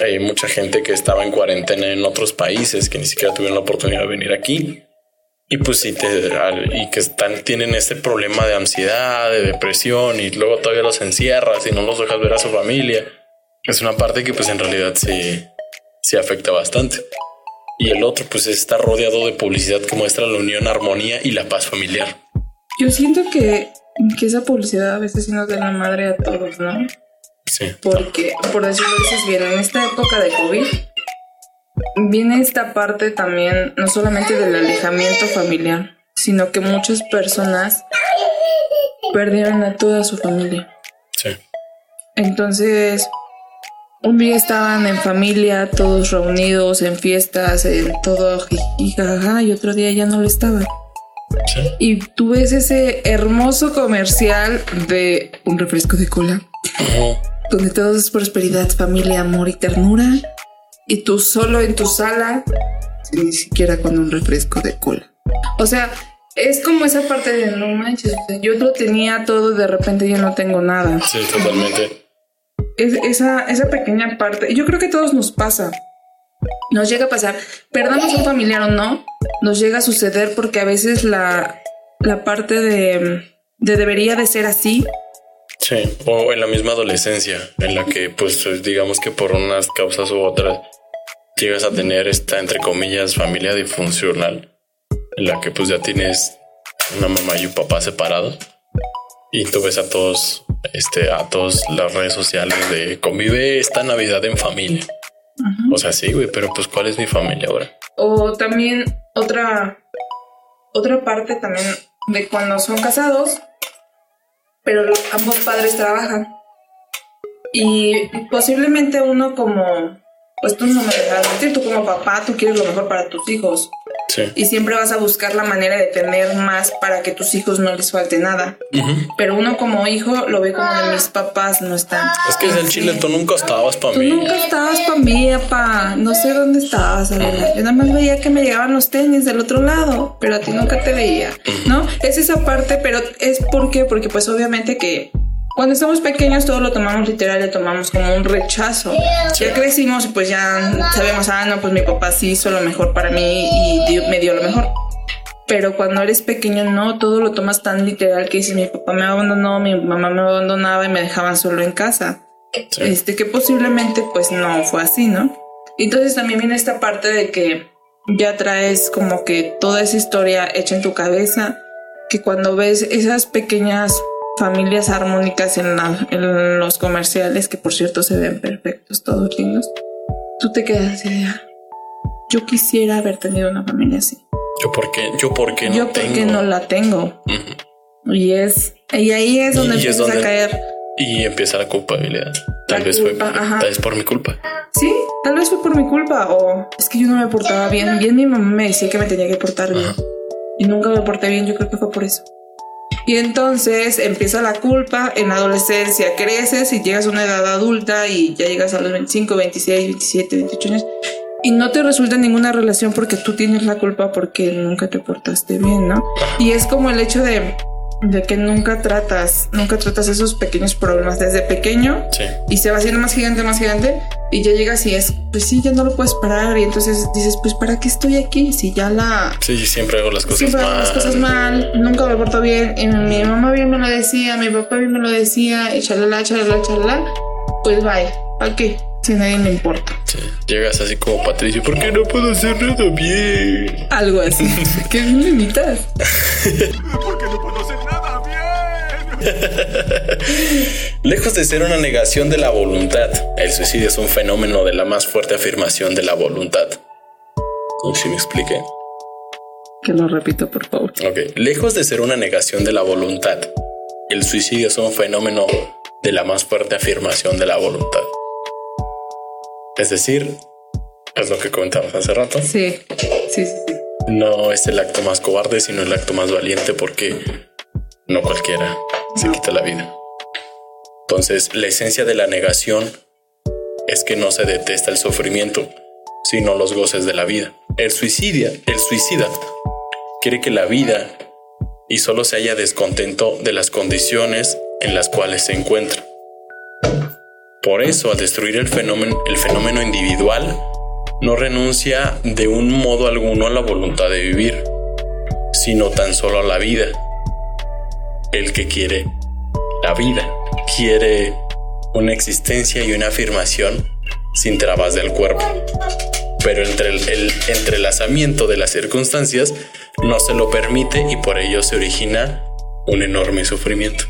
Hay mucha gente que estaba en cuarentena en otros países que ni siquiera tuvieron la oportunidad de venir aquí. Y pues sí, te, y que están, tienen este problema de ansiedad, de depresión, y luego todavía los encierras y no los dejas ver a su familia. Es una parte que pues en realidad sí, sí afecta bastante y el otro pues está rodeado de publicidad que muestra la unión, armonía y la paz familiar. Yo siento que, que esa publicidad a veces nos da la madre a todos, ¿no? Sí. Porque, por decirlo dices bien, en esta época de COVID viene esta parte también, no solamente del alejamiento familiar, sino que muchas personas perdieron a toda su familia. Sí. Entonces, un día estaban en familia, todos reunidos, en fiestas, en todo y y otro día ya no lo estaban. Y tú ves ese hermoso comercial de un refresco de cola, donde todo es prosperidad, familia, amor y ternura, y tú solo en tu sala, ni siquiera con un refresco de cola. O sea, es como esa parte de no manches, yo lo tenía todo, de repente ya no tengo nada. Sí, totalmente esa, esa pequeña parte, yo creo que a todos nos pasa. Nos llega a pasar, perdamos a un familiar o no, nos llega a suceder porque a veces la, la parte de, de debería de ser así. Sí, o en la misma adolescencia, en la que pues digamos que por unas causas u otras llegas a tener esta, entre comillas, familia disfuncional, en la que pues ya tienes una mamá y un papá separados y tú ves a todos, este, a todas las redes sociales de convive esta Navidad en familia. O sea, sí, güey, pero pues ¿cuál es mi familia ahora? O también otra, otra parte también de cuando son casados, pero ambos padres trabajan. Y posiblemente uno como pues tú no me dejas mentir, tú como papá, tú quieres lo mejor para tus hijos. Sí. Y siempre vas a buscar la manera de tener más para que tus hijos no les falte nada. Pero uno como hijo lo ve como de mis papás no están. Es que es el chile, tú nunca estabas para mí. Tú nunca estabas para mí, papá. No sé dónde estabas, Yo nada más veía que me llegaban los tenis del otro lado, pero a ti nunca te veía, ¿no? Es esa parte, pero es porque, porque pues obviamente que cuando estamos pequeños todo lo tomamos literal, le tomamos como un rechazo. Ya crecimos y pues ya sabemos, ah, no, pues mi papá sí hizo lo mejor para mí y me dio lo mejor. Pero cuando eres pequeño no, todo lo tomas tan literal que dices, mi papá me abandonó, mi mamá me abandonaba y me dejaban solo en casa. Este, que posiblemente pues no fue así, ¿no? Entonces también viene esta parte de que ya traes como que toda esa historia hecha en tu cabeza, que cuando ves esas pequeñas familias armónicas en, los comerciales, que por cierto se ven perfectos, todos lindos. tú te quedas así "Ah, yo quisiera haber tenido una familia así. Yo por qué, yo por qué no yo tengo. porque no la tengo. Y es, y ahí es donde Y es empiezas donde- a caer. Y empieza la culpabilidad. Tal La vez fue, ajá. tal vez por mi culpa. Sí, tal vez fue por mi culpa o es que yo no me portaba bien. Bien mi mamá me decía que me tenía que portar bien Ajá. y nunca me porté bien. Yo creo que fue por eso. Y entonces empieza la culpa en la adolescencia, creces y llegas a una edad adulta y ya llegas a los 25, 26, 27, 28 años y no te resulta ninguna relación porque tú tienes la culpa porque nunca te portaste bien, ¿no? Y es como el hecho de, de que nunca tratas, nunca tratas esos pequeños problemas desde pequeño Sí. y se va haciendo más gigante, más gigante y ya llegas y es, pues sí, ya no lo puedes parar y entonces dices, pues ¿para qué estoy aquí? Si ya la... Sí, siempre hago las cosas Siempre hago mal. las cosas mal, nunca me porto bien y mi mamá bien me lo decía, mi papá bien me lo decía y chalala, chalala, chalala, pues bye, ¿para qué? Si nadie me importa. Sí. Llegas así como Patricio, ¿por qué no puedo hacer nada bien? Algo así. ¿Qué me imitas? Porque no puedo hacer nada. Lejos de ser una negación de la voluntad, el suicidio es un fenómeno de la más fuerte afirmación de la voluntad. Sé si me expliqué. Que lo repito, por favor. Ok. Lejos de ser una negación de la voluntad, el suicidio es un fenómeno de la más fuerte afirmación de la voluntad. Es decir, es lo que comentamos hace rato. Sí, sí, sí. No es el acto más cobarde, sino el acto más valiente porque no cualquiera se quita la vida. Entonces, la esencia de la negación es que no se detesta el sufrimiento, sino los goces de la vida. El suicidio, el suicida, quiere que la vida y solo se haya descontento de las condiciones en las cuales se encuentra. Por eso, al destruir el fenómeno, el fenómeno individual, no renuncia de un modo alguno a la voluntad de vivir, sino tan solo a la vida. El que quiere la vida, quiere una existencia y una afirmación sin trabas del cuerpo. Pero entre el, el entrelazamiento de las circunstancias no se lo permite y por ello se origina un enorme sufrimiento.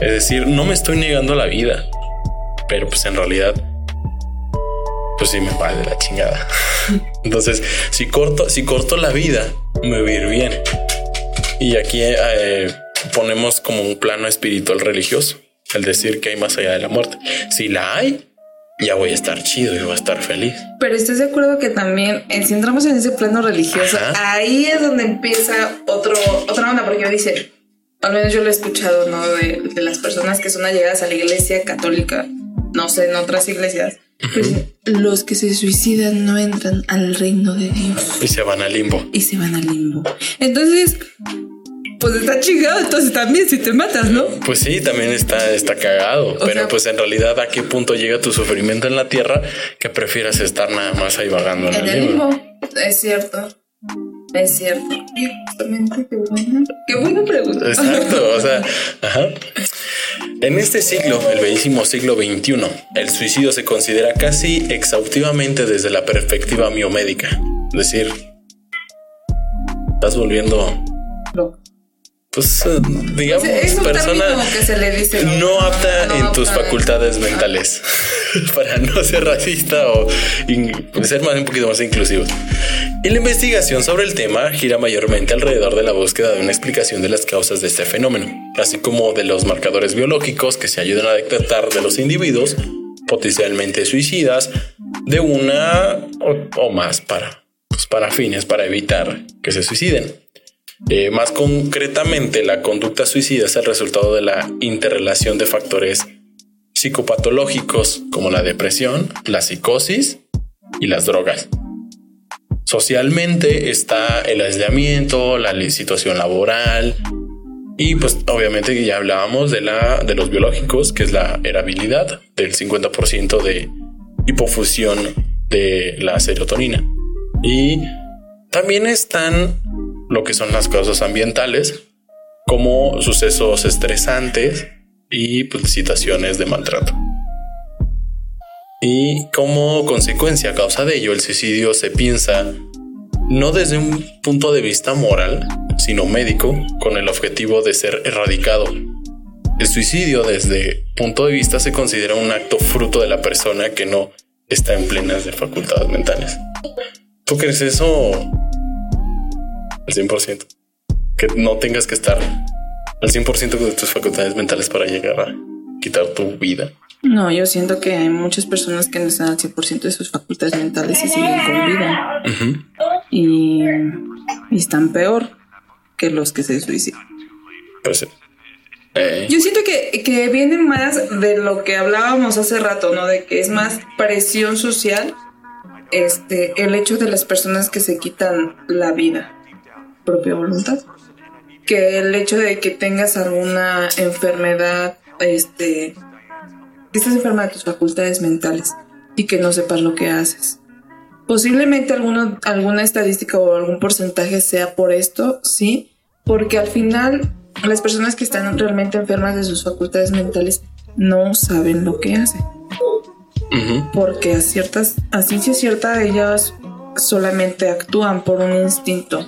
Es decir, no me estoy negando la vida, pero pues en realidad pues sí me va de la chingada. Entonces, si corto, si corto la vida, me voy a bien. Y aquí eh, ponemos como un plano espiritual religioso, el decir que hay más allá de la muerte. Si la hay, ya voy a estar chido y voy a estar feliz. Pero estás de acuerdo que también, eh, si entramos en ese plano religioso, Ajá. ahí es donde empieza otro, otra onda, porque dice, al menos yo lo he escuchado, ¿no? De, de las personas que son allegadas a la iglesia católica, no sé, en otras iglesias, pues, los que se suicidan no entran al reino de Dios Y se van al limbo. y se van al limbo. Entonces, pues está chingado, entonces también si te matas, ¿no? Pues sí, también está, está cagado. pero sea- pues en realidad, ¿a qué punto llega tu sufrimiento en la tierra que prefieras estar nada más ahí vagando en, En el el limbo? limbo. Es cierto. Es cierto. Qué buena. Qué buena pregunta. Exacto, o sea, ajá. En este siglo, el bellísimo siglo XXI, el suicidio se considera casi exhaustivamente desde la perspectiva biomédica. Es decir, estás volviendo. Pues, eh, digamos, Es un persona que se le dice no apta no en tus apta. facultades mentales. Para no ser racista o in- ser más un poquito más inclusivos. Y la investigación sobre el tema gira mayormente alrededor de la búsqueda de una explicación de las causas de este fenómeno, así como de los marcadores biológicos que se ayudan a detectar de los individuos potencialmente suicidas de una o, o más para, pues, para fines, para evitar que se suiciden. Eh, más concretamente, la conducta suicida es el resultado de la interrelación de factores psicopatológicos como la depresión, la psicosis y las drogas. Socialmente está el aislamiento, la situación laboral y pues obviamente ya hablábamos de la de los biológicos, que es la erabilidad del 50% de hipofusión de la serotonina. Y también están lo que son las causas ambientales, como sucesos estresantes y pues, situaciones de maltrato. Y como consecuencia, a causa de ello, el suicidio se piensa no desde un punto de vista moral, sino médico, con el objetivo de ser erradicado. El suicidio desde punto de vista se considera un acto fruto de la persona que no está en plenas de facultades mentales. ¿Tú crees eso al 100%? Que no tengas que estar al 100% de tus facultades mentales para llegar a quitar tu vida. No, yo siento que hay muchas personas que no están al 100% de sus facultades mentales y siguen con vida. Y, y están peor que los que se suicidan. Pues sí. Eh, Yo siento que, que viene más de lo que hablábamos hace rato, ¿no? De que es más presión social este, el hecho de las personas que se quitan la vida, propia voluntad, que el hecho de que tengas alguna enfermedad, este, que estés enferma de tus facultades mentales y que no sepas lo que haces. Posiblemente alguno, alguna estadística o algún porcentaje sea por esto, sí, porque al final las personas que están realmente enfermas de sus facultades mentales no saben lo que hacen. Porque a ciertas, a ciencia cierta ellas solamente actúan por un instinto,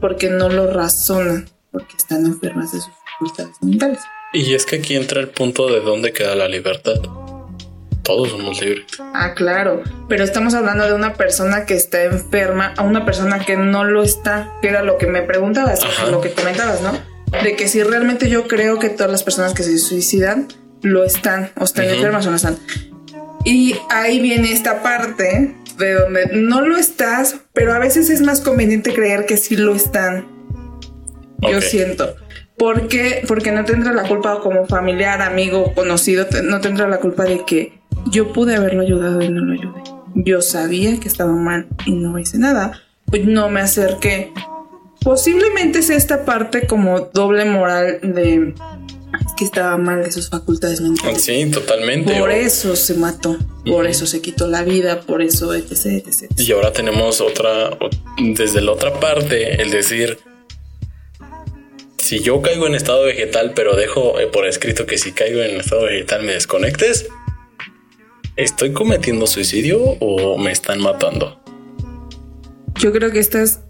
porque no lo razonan, porque están enfermas de sus facultades mentales. Y es que aquí entra el punto de dónde queda la libertad. Todos somos libres. Ah, claro, pero estamos hablando de una persona que está enferma a una persona que no lo está, que era lo que me preguntabas, Ajá. lo que comentabas, ¿no? De que si realmente yo creo que todas las personas que se suicidan lo están, o están enfermas o no están. Y ahí viene esta parte de donde no lo estás, pero a veces es más conveniente creer que sí lo están. Yo siento. ¿Por qué? Porque no tendrá la culpa como familiar, amigo, conocido, no tendrá la culpa de que yo pude haberlo ayudado y no lo ayudé. Yo sabía que estaba mal y no hice nada. Pues no me acerqué. Posiblemente sea esta parte como doble moral de "Es que estaba mal de sus facultades mentales. Sí, totalmente. Por O- eso se mató, por eso se quitó la vida, por eso, etc, etc. Y ahora tenemos otra, desde la otra parte, el decir, si yo caigo en estado vegetal, pero dejo eh, por escrito que si caigo en estado vegetal me desconectes, ¿estoy cometiendo suicidio o me están matando? Yo creo que estás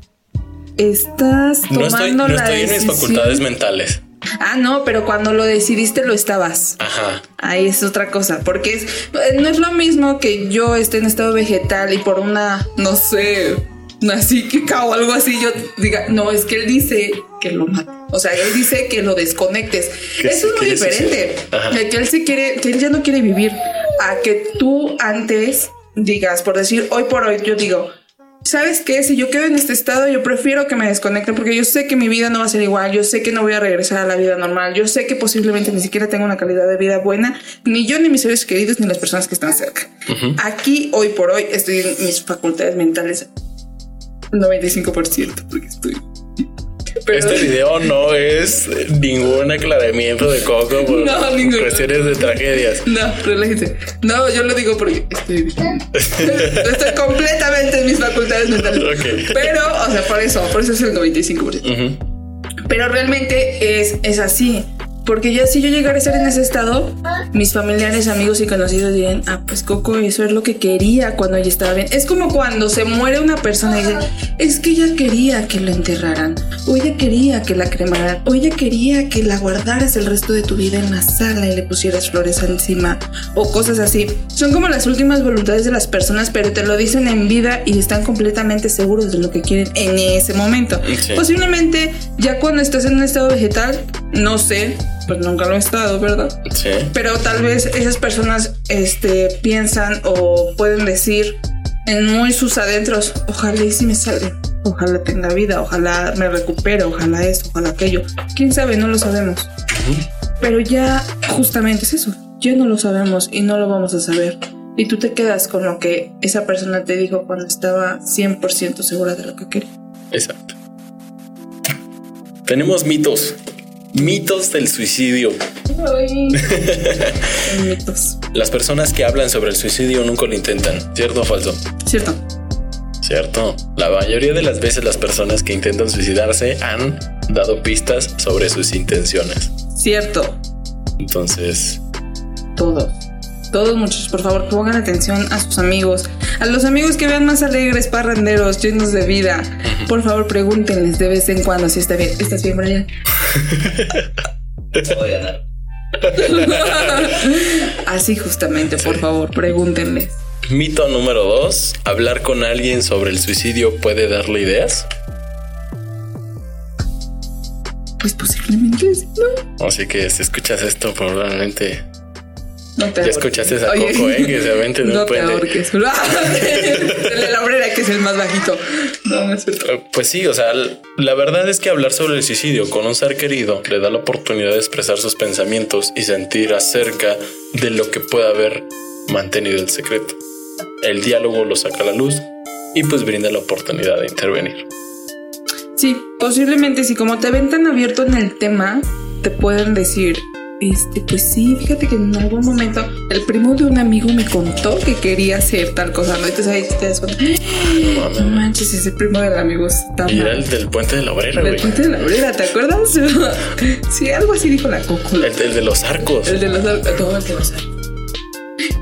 estás tomando No estoy, no la estoy en mis facultades mentales. Ah, no, pero cuando lo decidiste lo estabas. Ajá. Ahí es otra cosa, porque es, eh, no es lo mismo que yo esté en estado vegetal y por una, no sé, una psíquica o algo así, yo diga, no, es que él dice que lo mate. O sea, él dice que lo desconectes. Eso es muy diferente. De que él se quiere, que él ya no quiere vivir. A que tú antes digas, por decir, hoy por hoy, yo digo, ¿Sabes qué? Si yo quedo en este estado, yo prefiero que me desconecten porque yo sé que mi vida no va a ser igual, yo sé que no voy a regresar a la vida normal, yo sé que posiblemente ni siquiera tengo una calidad de vida buena, ni yo, ni mis seres queridos, ni las personas que están cerca. Aquí, hoy por hoy, estoy en mis facultades mentales 95% porque estoy... Pero- Este video no es ningún aclaramiento de Coco por No, cuestiones de tragedias. No, relájese. No, yo lo digo porque estoy estoy completamente en mis facultades mentales. Pero, o sea, por eso, por eso es el 95%. Ujú. Pero realmente es, es así. Porque ya si yo llegara a estar en ese estado, mis familiares, amigos y conocidos dirían, ah, pues Coco, eso es lo que quería cuando ella estaba bien. Es como cuando se muere una persona y dicen, es que ella quería que la enterraran, o ella quería que la cremaran, o ella quería que la guardaras el resto de tu vida en la sala y le pusieras flores encima, o cosas así. Son como las últimas voluntades de las personas, pero te lo dicen en vida y están completamente seguros de lo que quieren en ese momento. Sí. Posiblemente ya cuando estás en un estado vegetal, no sé, pues nunca lo he estado, ¿verdad? Sí. Pero tal vez esas personas este, piensan o pueden decir en muy sus adentros, ojalá y si me salga, ojalá tenga vida, ojalá me recupere, ojalá esto, ojalá aquello. ¿Quién sabe? No lo sabemos. Pero ya justamente es eso, ya no lo sabemos y no lo vamos a saber. Y tú te quedas con lo que esa persona te dijo cuando estaba 100% segura de lo que quería. Exacto. Tenemos mitos. Mitos del suicidio. Mitos. Las personas que hablan sobre el suicidio nunca lo intentan. ¿Cierto o falso? ¿Cierto? Cierto. La mayoría de las veces las personas que intentan suicidarse han dado pistas sobre sus intenciones. Cierto. Entonces, Todos. Todos muchachos, por favor, pongan atención a sus amigos. A los amigos que vean más alegres, parranderos, llenos de vida. Por favor, pregúntenles de vez en cuando si está bien. ¿Estás bien, Brian? Así justamente, por favor, pregúntenles. Mito número dos. Hablar con alguien sobre el suicidio puede darle ideas. Pues posiblemente sí, ¿no? Así que si escuchas esto, probablemente No te ya escuchaste a Oye, Coco, ¿eh? Que No un te ahorques. De la obrera, que es el más bajito. No, no es cierto. Eh, Pues sí, o sea, la verdad es que hablar sobre el suicidio con un ser querido le da la oportunidad de expresar sus pensamientos y sentir acerca de lo que puede haber mantenido el secreto. El diálogo lo saca a la luz y pues brinda la oportunidad de intervenir. Sí, posiblemente si como te ven tan abierto en el tema, te pueden decir, este, pues sí, fíjate que en algún momento el primo de un amigo me contó que quería hacer tal cosa, ¿no? Entonces ahí te das cuenta, "Ah, no manches, ese primo del amigo está Y era mal. el del puente de la obrera, güey. puente de la obrera, ¿te acuerdas? sí, algo así dijo la coco. El, el de los arcos. El de los ar- todo el de los ar-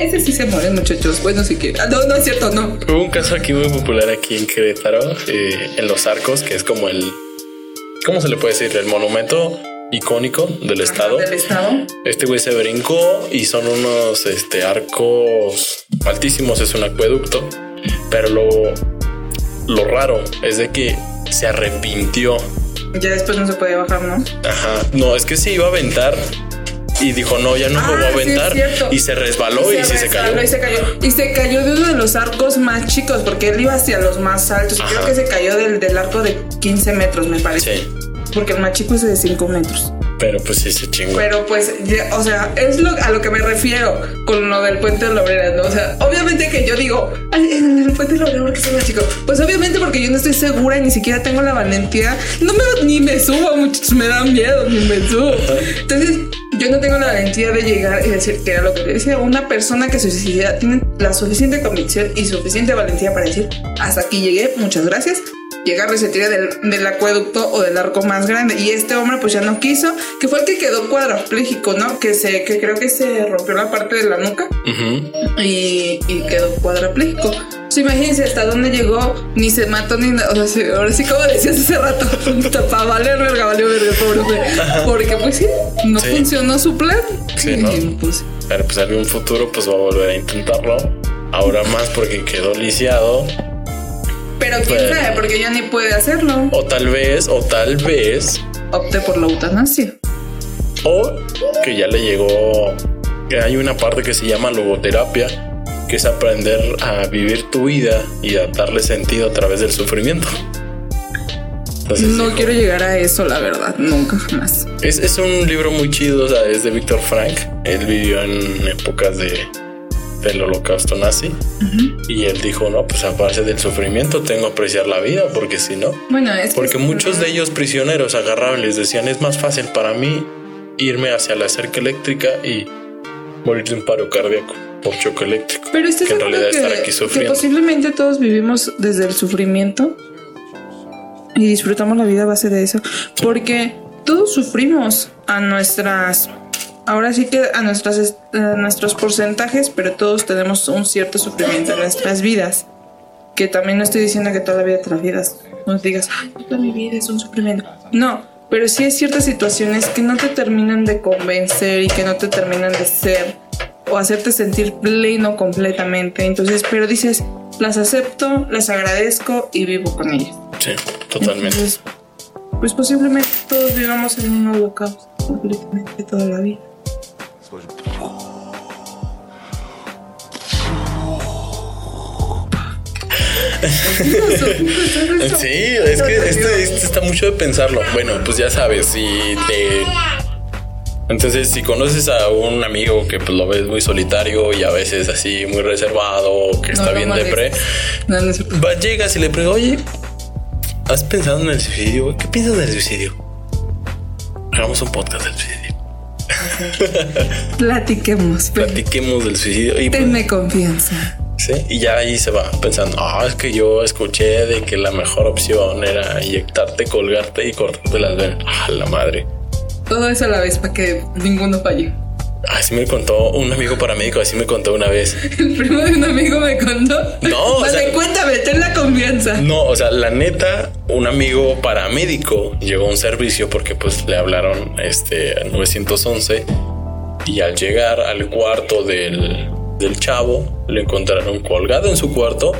Ese sí se mueren, muchachos. Bueno, si quieren. Ah, no, no es cierto, no. Hubo un caso aquí muy popular aquí en Querétaro, eh, en los arcos, que es como el... ¿Cómo se le puede decir? El monumento icónico del estado. Del estado. Este güey se brincó y son unos este, arcos altísimos, es un acueducto. Pero lo, lo raro es de que se arrepintió. Ya después no se puede bajar, ¿no? Ajá. No, es que se iba a aventar y dijo, no, ya no me voy a Ah, sí, aventar. y se resbaló y, se cayó. Y se cayó. Y se cayó de uno de los arcos más chicos, porque él iba hacia los más altos. Ajá. creo que se cayó del, del arco de 15 metros, me parece. Sí, Porque el más chico es de 5 metros. pero pues sí se chingó. Pero pues, ya, o sea, es lo, a lo que me refiero con lo del puente de la obrera, ¿no? O sea, obviamente que yo digo, "Ay, en el puente de la obrera, porque soy más chico? Pues obviamente porque yo no estoy segura y ni siquiera tengo la valentía. No me, ni me subo, muchachos, me da miedo, ni me subo. Entonces, yo no tengo la valentía de llegar y decir que era lo que te decía. Una persona que se suicida tiene la suficiente convicción y suficiente valentía para decir, hasta aquí llegué, muchas gracias. Llegar se tira del, del acueducto o del arco más grande. Y este hombre pues ya no quiso, que fue el que quedó cuadrapléjico, ¿no? Que se, que creo que se rompió la parte de la nuca Ujú. y, y quedó cuadrapléjico. Imagínense hasta dónde llegó, ni se mató ni nada. O sea, ahora sí, como decías hace rato, para valer verga, valió verga, pobre hombre. Porque pues sí, no Sí. funcionó su plan. Sí, y, ¿no? pues, Pero pues algún futuro pues va a volver a intentarlo. Ahora más porque quedó lisiado. Pero quién Bueno. sabe, porque ya ni puede hacerlo. O tal vez, o tal vez, Opte por la eutanasia. o que ya le llegó. Que hay una parte que se llama logoterapia, que es aprender a vivir tu vida y a darle sentido a través del sufrimiento. Entonces, No quiero llegar a eso, la verdad, nunca jamás. Es, es un libro muy chido, o sea, es de Víctor Frank. Él vivió en épocas de, del holocausto nazi. Y él dijo, no, pues a base del sufrimiento tengo que apreciar la vida, porque si no... Bueno, es que Porque es- muchos de ellos prisioneros agarraban y les decían, es más fácil para mí irme hacia la cerca eléctrica y morir de un paro cardíaco por choque eléctrico. Pero estás que en realidad que, estar aquí que sufriendo. posiblemente todos vivimos desde el sufrimiento y disfrutamos la vida a base de eso. Porque todos sufrimos a nuestras. Ahora sí que a, nuestras, est- a nuestros porcentajes, pero todos tenemos un cierto sufrimiento en nuestras vidas. Que también no estoy diciendo que toda la vida te la vivas. No digas, ay, toda mi vida es un sufrimiento. No, pero sí hay ciertas situaciones que no te terminan de convencer y que no te terminan de ser o hacerte sentir pleno completamente. Entonces, pero dices, las acepto, las agradezco y vivo con ellas. Sí, totalmente. Entonces, pues posiblemente todos vivamos en un holocausto completamente toda la vida. Sí, es que este, este está mucho de pensarlo. Bueno, pues ya sabes, si te... Entonces, si conoces a un amigo que pues, lo ves muy solitario y a veces así muy reservado, que No está bien depre, No, va, llegas y le preguntas, oye, ¿has pensado en el suicidio? ¿Qué piensas del suicidio? Hagamos un podcast del suicidio. Platiquemos, Platiquemos del suicidio y pues, tenme confianza. Sí, y ya ahí se va pensando, ah, es que yo escuché de que la mejor opción era inyectarte, colgarte y cortarte las venas. Ah, la madre. Todo eso a la vez para que ninguno falle. Así me contó un amigo paramédico, así me contó una vez. El primo de un amigo me contó. No, o sea- cuéntame, ten la confianza. No, o sea, la neta, un amigo paramédico llegó a un servicio porque pues le hablaron este al 911 y al llegar al cuarto del, del chavo lo encontraron colgado en su cuarto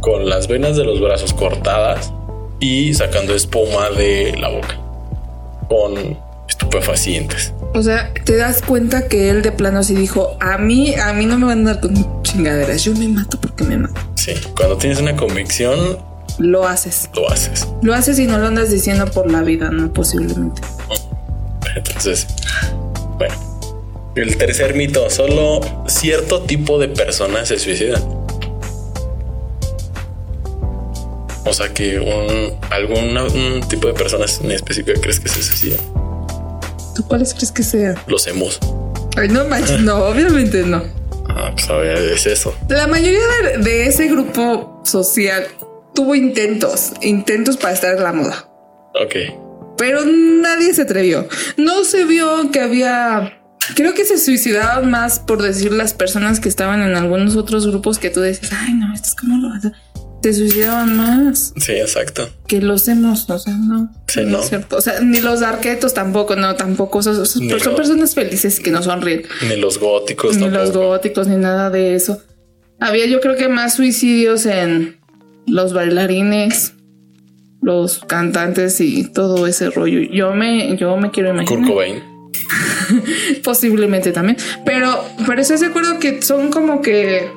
con las venas de los brazos cortadas y sacando espuma de la boca con estupefacientes. O sea, te das cuenta que él de plano sí dijo, a mí, a mí no me van a dar con chingaderas, yo me mato porque me mato. Sí, cuando tienes una convicción, Lo haces. lo haces. Lo haces y no lo andas diciendo por la vida, ¿no? Posiblemente. Entonces. El tercer mito, solo cierto tipo de personas se suicidan. O sea que un, algún un tipo de personas en específico crees que se suicidan. ¿Tú cuáles crees que sea? Los hemos. Ay, no manches, no, obviamente no. Ah, pues a ver, es eso. La mayoría de, de ese grupo social tuvo intentos, intentos para estar en la moda. Ok. Pero nadie se atrevió. No se vio que había. Creo que se suicidaban más por decir las personas que estaban en algunos otros grupos que tú dices, ay, no, esto es como lo vas a. Se suicidaban más Sí, exacto. que los hemos, o sea, no. Sí, no no. es cierto. O sea, ni los arquetos tampoco, no, tampoco. Son, son- personas felices que no sonríen. Ni los góticos Ni los góticos, ni nada de eso. Había, yo creo que más suicidios en los bailarines, los cantantes y todo ese rollo. Yo me, yo me quiero Kurt imaginar. Cobain. Posiblemente también. Pero, pero estás de acuerdo que son como que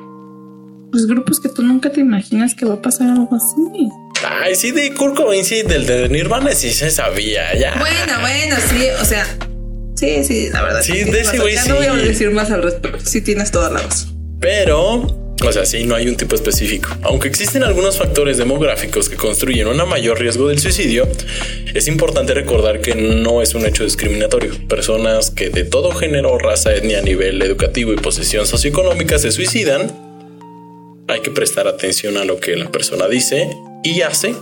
pues grupos que tú nunca te imaginas que va a pasar algo así. Ay, sí, de Kurt Cobain, sí, del de Nirvana sí se sabía, ya. Bueno, bueno, sí, o sea. Sí, sí, la verdad. Sí, de ese güey Ya no voy a sí. decir más al respecto. Sí, tienes toda la razón. Pero, o sea, sí, no hay un tipo específico. Aunque existen algunos factores demográficos que construyen un mayor riesgo del suicidio, es importante recordar que no es un hecho discriminatorio. Personas que de todo género, raza, etnia, nivel educativo y posición socioeconómica se suicidan, hay que prestar atención a lo que la persona dice y hace.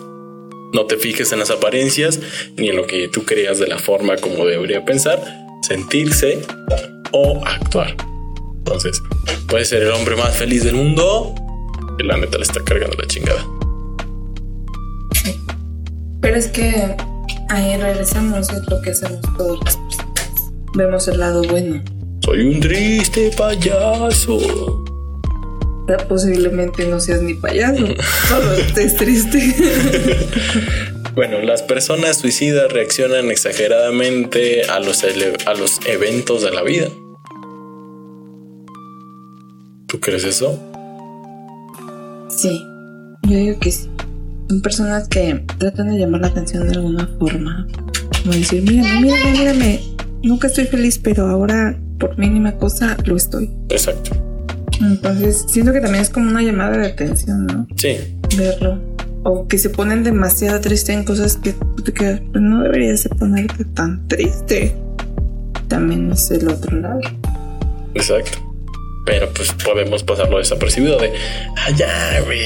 No te fijes en las apariencias ni en lo que tú creas de la forma como debería pensar, sentirse o actuar. Entonces, puede ser el hombre más feliz del mundo y la neta le está cargando la chingada. Pero es que ahí regresamos, es lo que hacemos las personas. Vemos el lado bueno. Soy un triste payaso. Posiblemente no seas ni payaso, solo estés triste. Bueno, las personas suicidas reaccionan exageradamente a los, a los eventos de la vida. ¿Tú crees eso? Sí, yo digo que sí. Son personas que tratan de llamar la atención de alguna forma. Como decir, mírame, mírame, mírame. Nunca estoy feliz, pero ahora por mínima cosa lo estoy. Exacto. Entonces, siento que también es como una llamada de atención, ¿no? Sí, Verlo. O que se ponen demasiado tristes en cosas que tú te quedas, "Pues no deberías de ponerte tan triste. También es el otro lado. exacto. Pero pues podemos pasarlo desapercibido de, ah, ya, güey.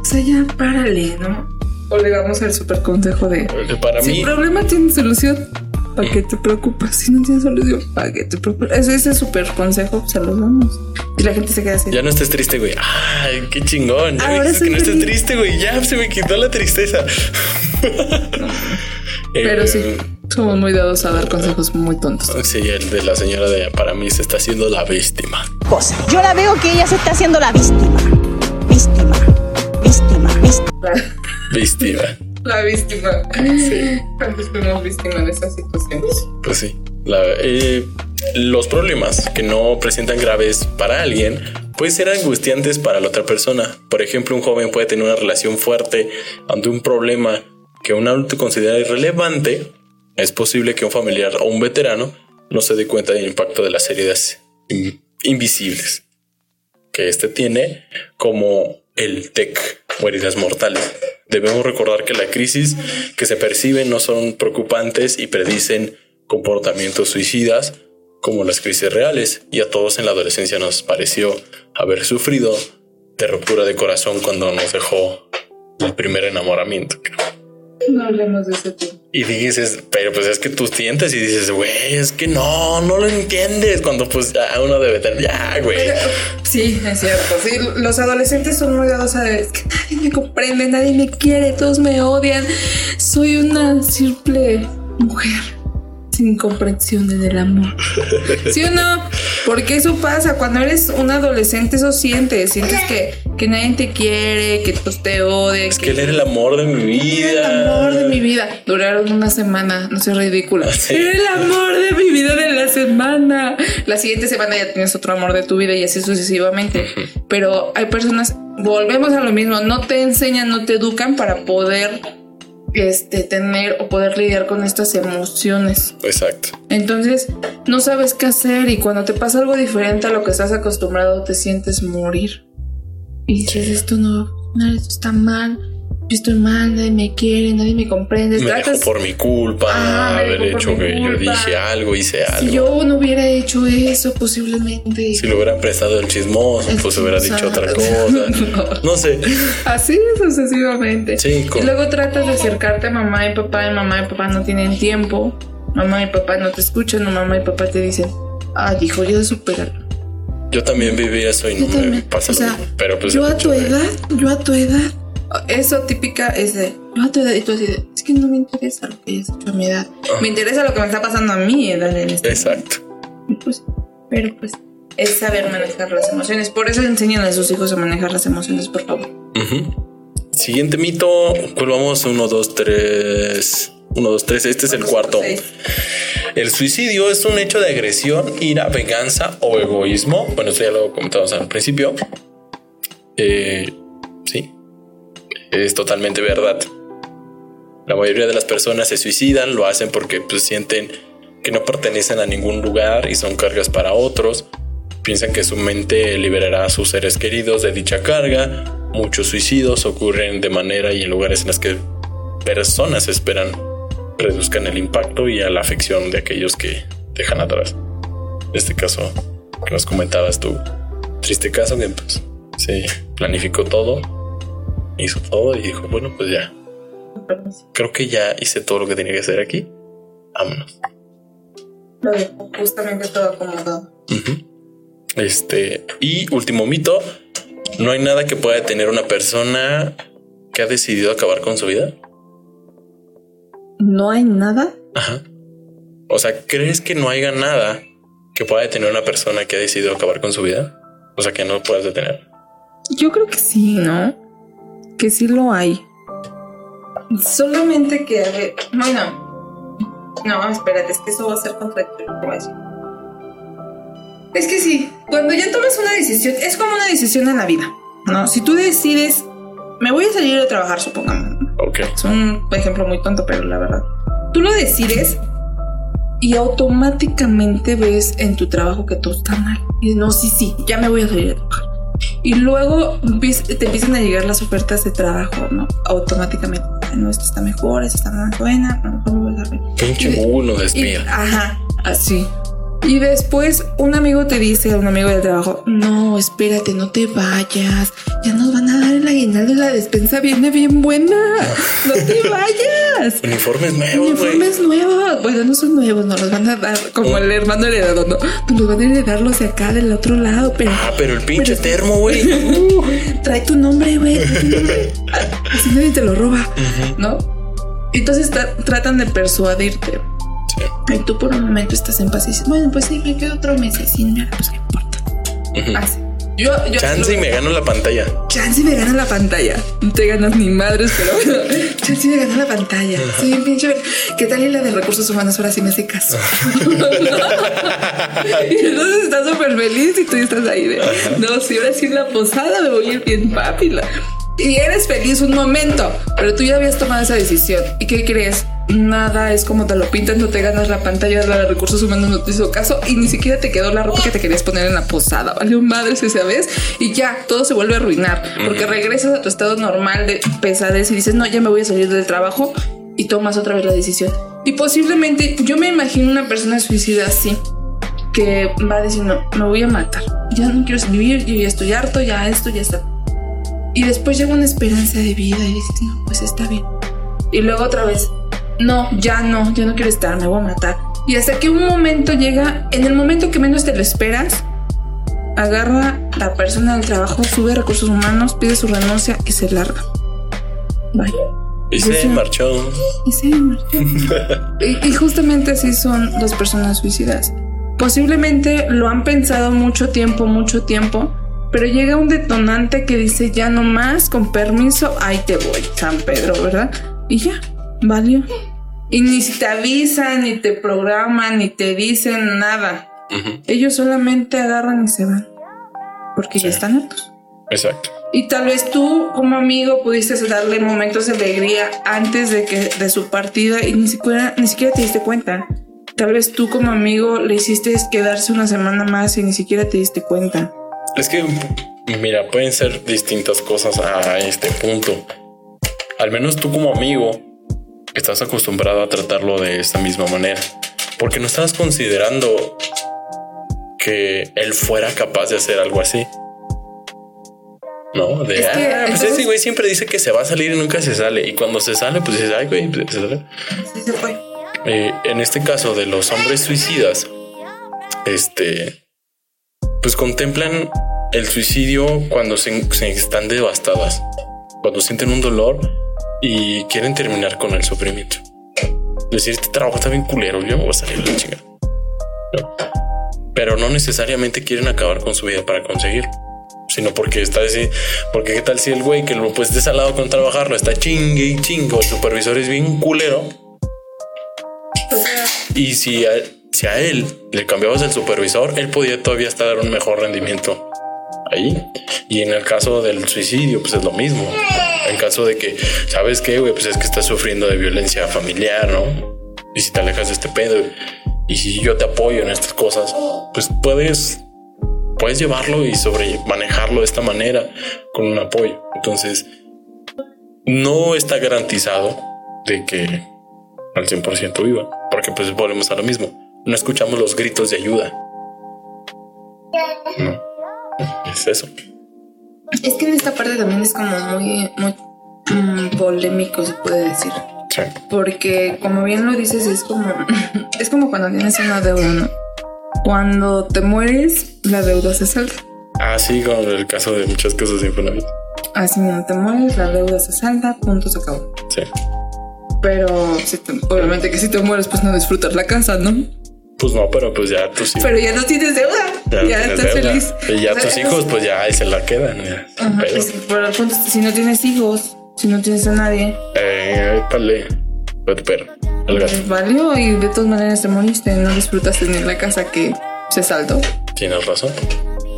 O sea, ya párale, ¿no? O le damos el super consejo de Para Si mí, el problema tiene solución, ¿para qué te preocupas? Si no tiene solución, ¿para qué te preocupas? Ese es el super consejo, se los damos. Y la gente se queda así. ya no estés triste, güey. Ay, qué chingón. Ya me Ahora dijiste que no estés triste, güey. Ya se me quitó la tristeza. Pero Eh, sí, somos muy dados a dar consejos muy tontos. Sí, el de la señora de para mí se está haciendo la víctima. cosa. Yo la veo que ella se está haciendo la víctima. Víctima. Víctima. Víctima. Víctima. La víctima. Sí. Antes fuimos víctimas de esas situaciones. Pues sí. La- eh, los problemas que no presentan graves para alguien pueden ser angustiantes para la otra persona. Por ejemplo, un joven puede tener una relación fuerte ante un problema que un adulto considera irrelevante. Es posible que un familiar o un veterano no se dé cuenta del impacto de las heridas in- invisibles que este tiene como el TEC o heridas mortales. Debemos recordar que la crisis que se perciben no son preocupantes y predicen comportamientos suicidas como las crisis reales y a todos en la adolescencia nos pareció haber sufrido de ruptura de corazón cuando nos dejó el primer enamoramiento. No hablemos de ese tema. Y dices, pero pues es que tú sientes y dices, güey, es que no, no lo entiendes cuando pues ya uno debe tener, ya, güey. Pero, sí, es cierto. Sí, los adolescentes son muy dados a es que nadie me comprende, nadie me quiere, todos me odian. Soy una simple mujer sin comprensión en el amor. ¿Sí o no? Porque eso pasa. Cuando eres un adolescente, eso sientes. Sientes que, que nadie te quiere, que pues, te ode. Es que él era el amor de mi vida. Era el amor de mi vida. Duraron una semana, no sé, ridícula. Sí. Era el amor de mi vida de la semana. La siguiente semana ya tienes otro amor de tu vida y así sucesivamente. Pero hay personas, volvemos a lo mismo, no te enseñan, no te educan para poder este, tener o poder lidiar con estas emociones. Exacto. Entonces, no sabes qué hacer y cuando te pasa algo diferente a lo que estás acostumbrado, te sientes morir. Y dices, esto no, esto está mal, yo estoy mal, nadie me quiere, nadie me comprende. Me dejó Tratas- por mi culpa Ah, me haber dejó hecho que yo culpa. dije algo, hice algo. Si yo no hubiera hecho eso, posiblemente. Si le hubieran prestado el chismoso, El pues hubiera dicho chismoso. otra cosa. No sé. Así sucesivamente. Sí, con- Y luego tratas de acercarte a mamá y papá, y mamá y papá no tienen tiempo. Mamá y papá no te escuchan, o mamá y papá te dicen, ay, hijo, ya supéralo. Yo también viví eso y no Yo me también. pasa O lo sea. Pero pues yo a tu edad, yo a tu edad. Eso típica es de, yo a tu edad, y tú así de, es que no me interesa lo que hayas hecho a mi edad. Ah. Me interesa lo que me está pasando a mi edad en este Exacto. Pues, pero pues, es saber manejar las emociones. Por eso enseñan a sus hijos a manejar las emociones, por favor. Siguiente mito. ¿Cuál vamos? Uno, dos, tres. Uno, dos, tres. Este es el cuarto. El suicidio es un hecho de agresión, ira, venganza o egoísmo. Bueno, eso ya lo comentamos al principio. Eh, sí, es totalmente verdad. La mayoría de las personas se suicidan, lo hacen porque pues, sienten que no pertenecen a ningún lugar y son cargas para otros. Piensan que su mente liberará a sus seres queridos de dicha carga. Muchos suicidios ocurren de manera y en lugares en las que personas esperan reduzcan el impacto y la afección de aquellos que dejan atrás. En este caso que nos comentabas tú, triste caso que pues se planificó todo, hizo todo y dijo, bueno, pues ya, creo que ya hice todo lo que tenía que hacer aquí, vámonos. Lo dejó justamente todo acomodado. Este, y último mito, no hay nada que pueda detener una persona que ha decidido acabar con su vida. No hay nada. Ajá. O sea, ¿crees que no haya nada que pueda detener a una persona que ha decidido acabar con su vida? O sea, que no puedas detener. Yo creo que sí, ¿no? Que sí lo hay. Solamente que, a ver, bueno. No, espérate, es que eso va a ser contradictorio. Es que sí, cuando ya tomas una decisión, es como una decisión en la vida, ¿no? Si tú decides, me voy a salir a trabajar, supongamos. ¿no? Ok. Es un ejemplo muy tonto, pero la verdad. Tú lo decides y automáticamente ves en tu trabajo que todo está mal. Y no, sí, sí, ya me voy a salir a trabajar. Y luego te empiezan a llegar las ofertas de trabajo, ¿no? Automáticamente. No, esta está mejor, esta está más buena, a dar- Pinche y- despía. ajá, así. Y después un amigo te dice, un amigo del trabajo, no, espérate, no te vayas. Ya nos van a dar el aguinaldo y la despensa viene bien buena. No te vayas. Uniformes nuevos. Uniformes nuevos. Bueno, no son nuevos, no los van a dar como el hermano heredado, no. Nos los van a heredar los de acá del otro lado, pero Ah, pero el pinche Pero- termo, güey. trae tu nombre, güey. Así nadie te lo roba, ¿no? Entonces tra- tratan de persuadirte. Y tú por un momento estás en paz y dices, bueno, pues sí, me quedo otro mes y sin nada, pues qué importa. Así. Yo, yo Chance y me gano la pantalla. Chance me gana la pantalla. No te ganas ni madres, pero bueno, Chance me gana la pantalla. Sí, pinche. ¿Qué tal y la de recursos humanos ahora sí me hace caso? y entonces estás súper feliz y tú estás ahí de, no, si ahora sí en la posada me voy a ir bien papila. Y eres feliz un momento, pero tú ya habías tomado esa decisión. ¿Y qué crees? Nada es como te lo pintan, no te ganas la pantalla, la de recursos humanos no te hizo caso y ni siquiera te quedó la ropa que te querías poner en la posada. Vale, un madre esa vez y ya todo se vuelve a arruinar porque regresas a tu estado normal de pesadez y dices, no, ya me voy a salir del trabajo y tomas otra vez la decisión. Y posiblemente yo me imagino una persona suicida así que va a decir, no, me voy a matar, ya no quiero vivir, yo ya estoy harto, ya esto ya está. Y después llega una esperanza de vida y dices, no, pues está bien. Y luego otra vez, no, ya no, ya no quiero estar, me voy a matar. Y hasta que un momento llega, en el momento que menos te lo esperas, agarra la persona del trabajo, sube recursos humanos, pide su renuncia y se larga. Vaya. Y se marchó. Y se marchó. y, y justamente así son las personas suicidas. Posiblemente lo han pensado mucho tiempo, mucho tiempo, pero llega un detonante que dice ya no más, con permiso, ahí te voy, San Pedro, ¿verdad? Y ya, valió. Y ni si te avisan, ni te programan, ni te dicen nada. Ellos solamente agarran y se van. Porque ya están hartos. Exacto. Y tal vez tú como amigo pudiste darle momentos de alegría antes de que de su partida y ni siquiera ni siquiera te diste cuenta. Tal vez tú como amigo le hiciste quedarse una semana más y ni siquiera te diste cuenta. Es que, mira, pueden ser distintas cosas a este punto. Al menos tú como amigo estás acostumbrado a tratarlo de esta misma manera. Porque no estabas considerando que él fuera capaz de hacer algo así. No, de Es que, ah, pues ese güey siempre dice que se va a salir y nunca se sale. Y cuando se sale, pues dices, ay, güey, pues, se sale. Sí se fue. Eh, en este caso de los hombres suicidas, este, pues contemplan el suicidio cuando se, se están devastadas, cuando sienten un dolor y quieren terminar con el sufrimiento. Decir, este trabajo está bien culero, yo me voy a salir de la chingada. Pero no necesariamente quieren acabar con su vida para conseguirlo. Sino porque está así, porque qué tal si el güey que lo pues desalado con trabajar lo está chingue y chingo, el supervisor es bien culero, y si a, si a él le cambiabas el supervisor, él podía todavía hasta dar un mejor rendimiento ahí. Y en el caso del suicidio, pues es lo mismo. En caso de que, ¿sabes qué, güey? Pues es que estás sufriendo de violencia familiar, ¿no? Y si te alejas de este pedo y si yo te apoyo en estas cosas, pues puedes, puedes llevarlo y sobre manejarlo de esta manera con un apoyo. Entonces, no está garantizado de que al 100% viva, porque pues volvemos a lo mismo. No escuchamos los gritos de ayuda. No. Es eso. es que en esta parte también es como muy, muy mm, polémico, se puede decir. Sí. Porque como bien lo dices, es como, es como cuando tienes una deuda, ¿no? Cuando te mueres, la deuda se salda. Así como en el caso de muchas cosas de Infonavit. Así no te mueres, la deuda se salda, punto, se acabó. Sí. Pero si te- obviamente que si te mueres, pues no disfrutas la casa, ¿no? Pues no, pero pues ya tus hijos. Pero ya no tienes deuda. Ya, tienes estás deuda. feliz. Y ya O sea, tus hijos, pues ya ahí se la quedan. ya, Ajá, pero el punto es que si no tienes hijos, si no tienes a nadie, Eh, épale. Vete, perro. El gato. pues valió y de todas maneras te moriste, no disfrutaste ni la casa que se saldó. Tienes razón.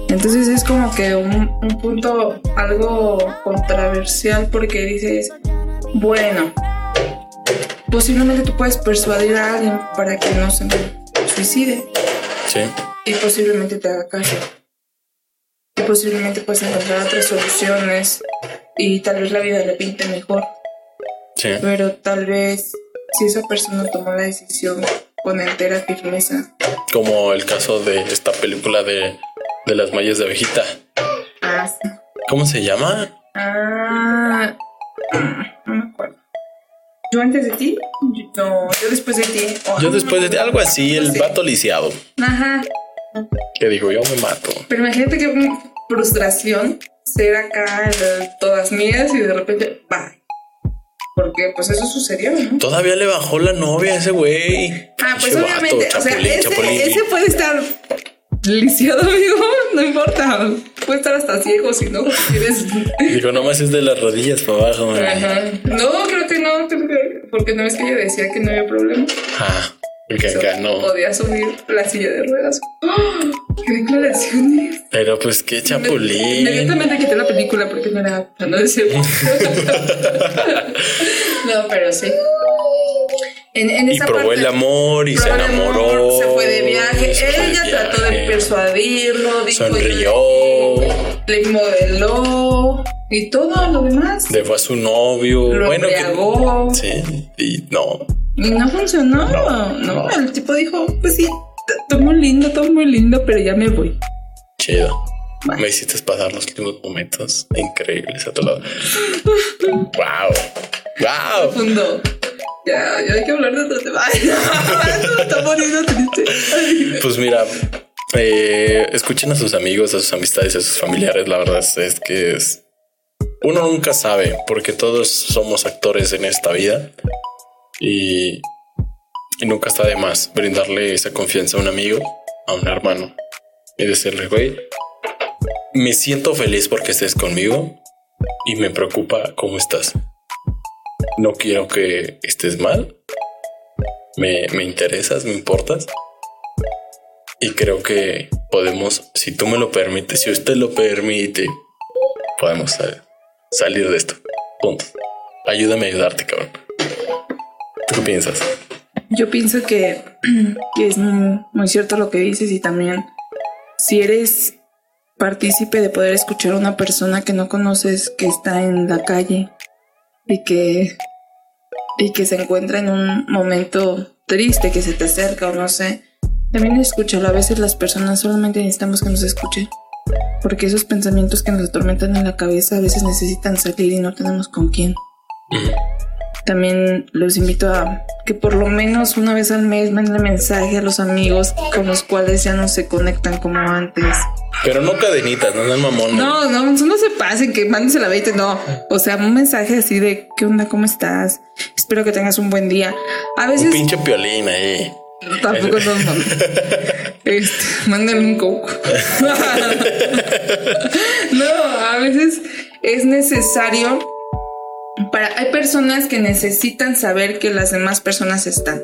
Entonces es como que un, un punto algo controversial porque dices, bueno, posiblemente tú puedes persuadir a alguien para que no se suicide Sí. y posiblemente te haga caso. Y posiblemente puedes encontrar otras soluciones y tal vez la vida le pinte mejor. Sí. Pero tal vez si esa persona tomó la decisión con entera firmeza. Como el caso de esta película de, de las mallas de abejita. Ah, sí. ¿Cómo se llama? Ah, no me acuerdo. ¿Yo antes de ti? No, yo después de ti. Oh, Yo después de no, algo así, el sí. vato lisiado. Ajá. Que dijo, yo me mato. Pero imagínate qué frustración ser acá de todas mías y de repente, bye. Porque pues eso sucedió, ¿no? Todavía le bajó la novia a ese güey. Ah, pues obviamente, vato, o sea, ese, ese puede estar lisiado, amigo, no importa. Puede estar hasta ciego si no quieres. Dijo, nomás es de las rodillas para abajo. man". Ajá. No, creo que no, porque no es que ella decía que no había problema. Ah, el que So, acá no. Podía subir la silla de ruedas. ¡Ah! ¡Qué declaraciones! Pero pues qué chapulín. Inmediatamente quité la película porque no era no no, pero sí. En, en Y esa probó parte- el amor y se enamoró. amor, Se fue de viaje. fue de Ella trató de persuadirlo. Dijo, Sonrió. Le modeló. Y todo lo demás. Le fue a su novio. Lo bueno, que-. Sí, y no. Y no funcionó. No, No, no. el tipo dijo: Pues sí, todo muy lindo, todo muy lindo, pero ya me voy. Chido. Bueno. Me hiciste pasar los últimos momentos increíbles a tu lado. wow. Wow. Profundo. Hay que hablar de está poniendo triste. Pues mira, eh, escuchen a sus amigos, a sus amistades, a sus familiares. La verdad es, es que es, uno nunca sabe porque todos somos actores en esta vida y, y nunca está de más brindarle esa confianza a un amigo, a un hermano y decirle, güey, me siento feliz porque estés conmigo y me preocupa cómo estás. No quiero que estés mal. Me, me interesas, me importas. Y creo que podemos, si tú me lo permites, si usted lo permite, podemos sal- salir de esto. Punto. Ayúdame a ayudarte, cabrón. ¿Tú qué piensas? Yo pienso que, que es muy, muy cierto lo que dices y también si eres partícipe de poder escuchar a una persona que no conoces que está en la calle y que y que se encuentra en un momento triste que se te acerca o no sé. También escúchalo a veces las personas solamente necesitamos que nos escuchen porque esos pensamientos que nos atormentan en la cabeza a veces necesitan salir y no tenemos con quién también los invito a que por lo menos una vez al mes manden mensaje a los amigos con los cuales ya no se conectan como antes. Pero no cadenitas, no sean mamón. No, no, no se pasen, que mándense la 20, no. O sea, un mensaje así de ¿qué onda? ¿Cómo estás? Espero que tengas un buen día. A Un veces pinche piolín ahí. tampoco no, no. Este, mándenle un coco. no, a veces es necesario para hay personas que necesitan saber que las demás personas están.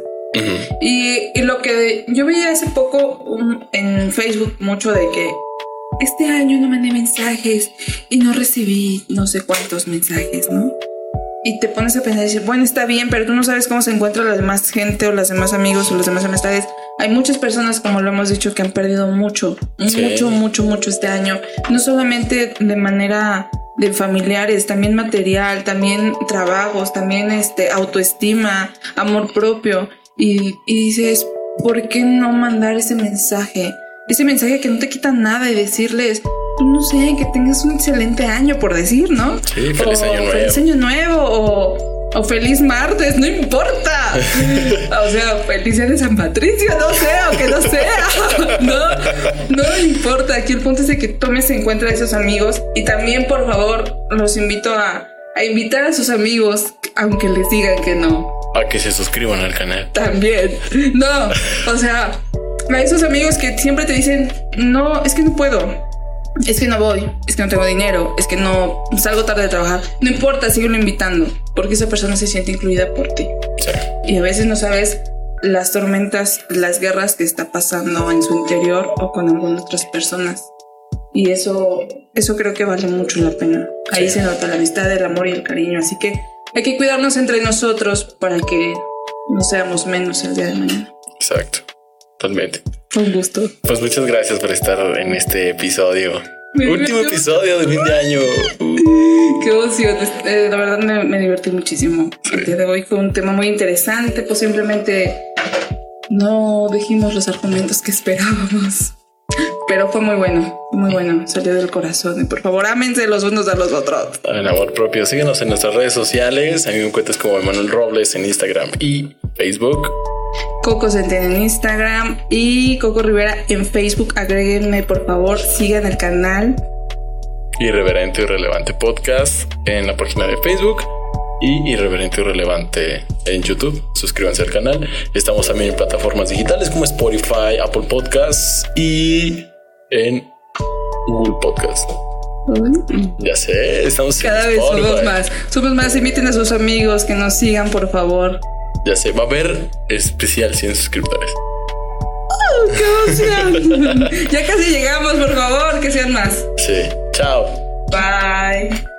Y, y lo que yo veía hace poco un- en Facebook mucho de que este año no mandé mensajes y no recibí no sé cuántos mensajes, ¿no? Y te pones a pensar y decir, bueno, está bien, pero tú no sabes cómo se encuentra la demás gente o las demás amigos o las demás amistades. Hay muchas personas, como lo hemos dicho, que han perdido mucho, Sí. mucho, mucho, mucho este año. No solamente de manera de familiares, también material, también trabajos, también este autoestima, amor propio. Y, y dices, ¿por qué no mandar ese mensaje? Ese mensaje que no te quita nada y decirles, pues, no sé, que tengas un excelente año, por decir, ¿no? Sí, feliz O año nuevo. Feliz año nuevo o, o feliz martes, no importa. o sea, feliz día de San Patricio, no sé, o que no sea. no, no importa. Aquí el punto es de que tomes en cuenta a esos amigos y también, por favor, los invito a, a invitar a sus amigos, aunque les digan que no. A que se suscriban al canal. También. No, o sea, a esos amigos que siempre te dicen, no, es que no puedo. Es que no voy, es que no tengo dinero, es que no salgo tarde de trabajar. No importa, síguelo invitando, porque esa persona se siente incluida por ti. Sí. Y a veces no sabes las tormentas, las guerras que está pasando en su interior o con algunas otras personas. Y eso, eso creo que vale mucho la pena. Ahí Sí. se nota la amistad, el amor y el cariño. Así que hay que cuidarnos entre nosotros para que no seamos menos el día de mañana. Exacto. Totalmente. Fue un gusto. Pues muchas gracias por estar en este episodio. Me Último episodio de fin de año. Uh, Qué emoción. Eh, la verdad me, me divertí muchísimo. El día de hoy fue un tema muy interesante, pues simplemente no dijimos los argumentos que esperábamos. Pero fue muy bueno, muy bueno, salió del corazón. Y por favor, ámense los unos a los otros. en amor propio. Síguenos en nuestras redes sociales. A mí me encuentras como Emanuel Robles en Instagram y Facebook. Coco Centeno en Instagram y Coco Rivera en Facebook. Agréguenme, por favor, sigan el canal. Irreverente y Relevante Podcast en la página de Facebook y Irreverente y Relevante en YouTube. Suscríbanse al canal. Estamos también en plataformas digitales como Spotify, Apple Podcasts y en Google Podcast. Ya sé, estamos Cada vez somos más. Somos más. Inviten a sus amigos que nos sigan, por favor. Ya sé, va a haber especial 100 suscriptores. ¡Qué emoción! ya casi llegamos, por favor, que sean más. Sí, chao. Bye.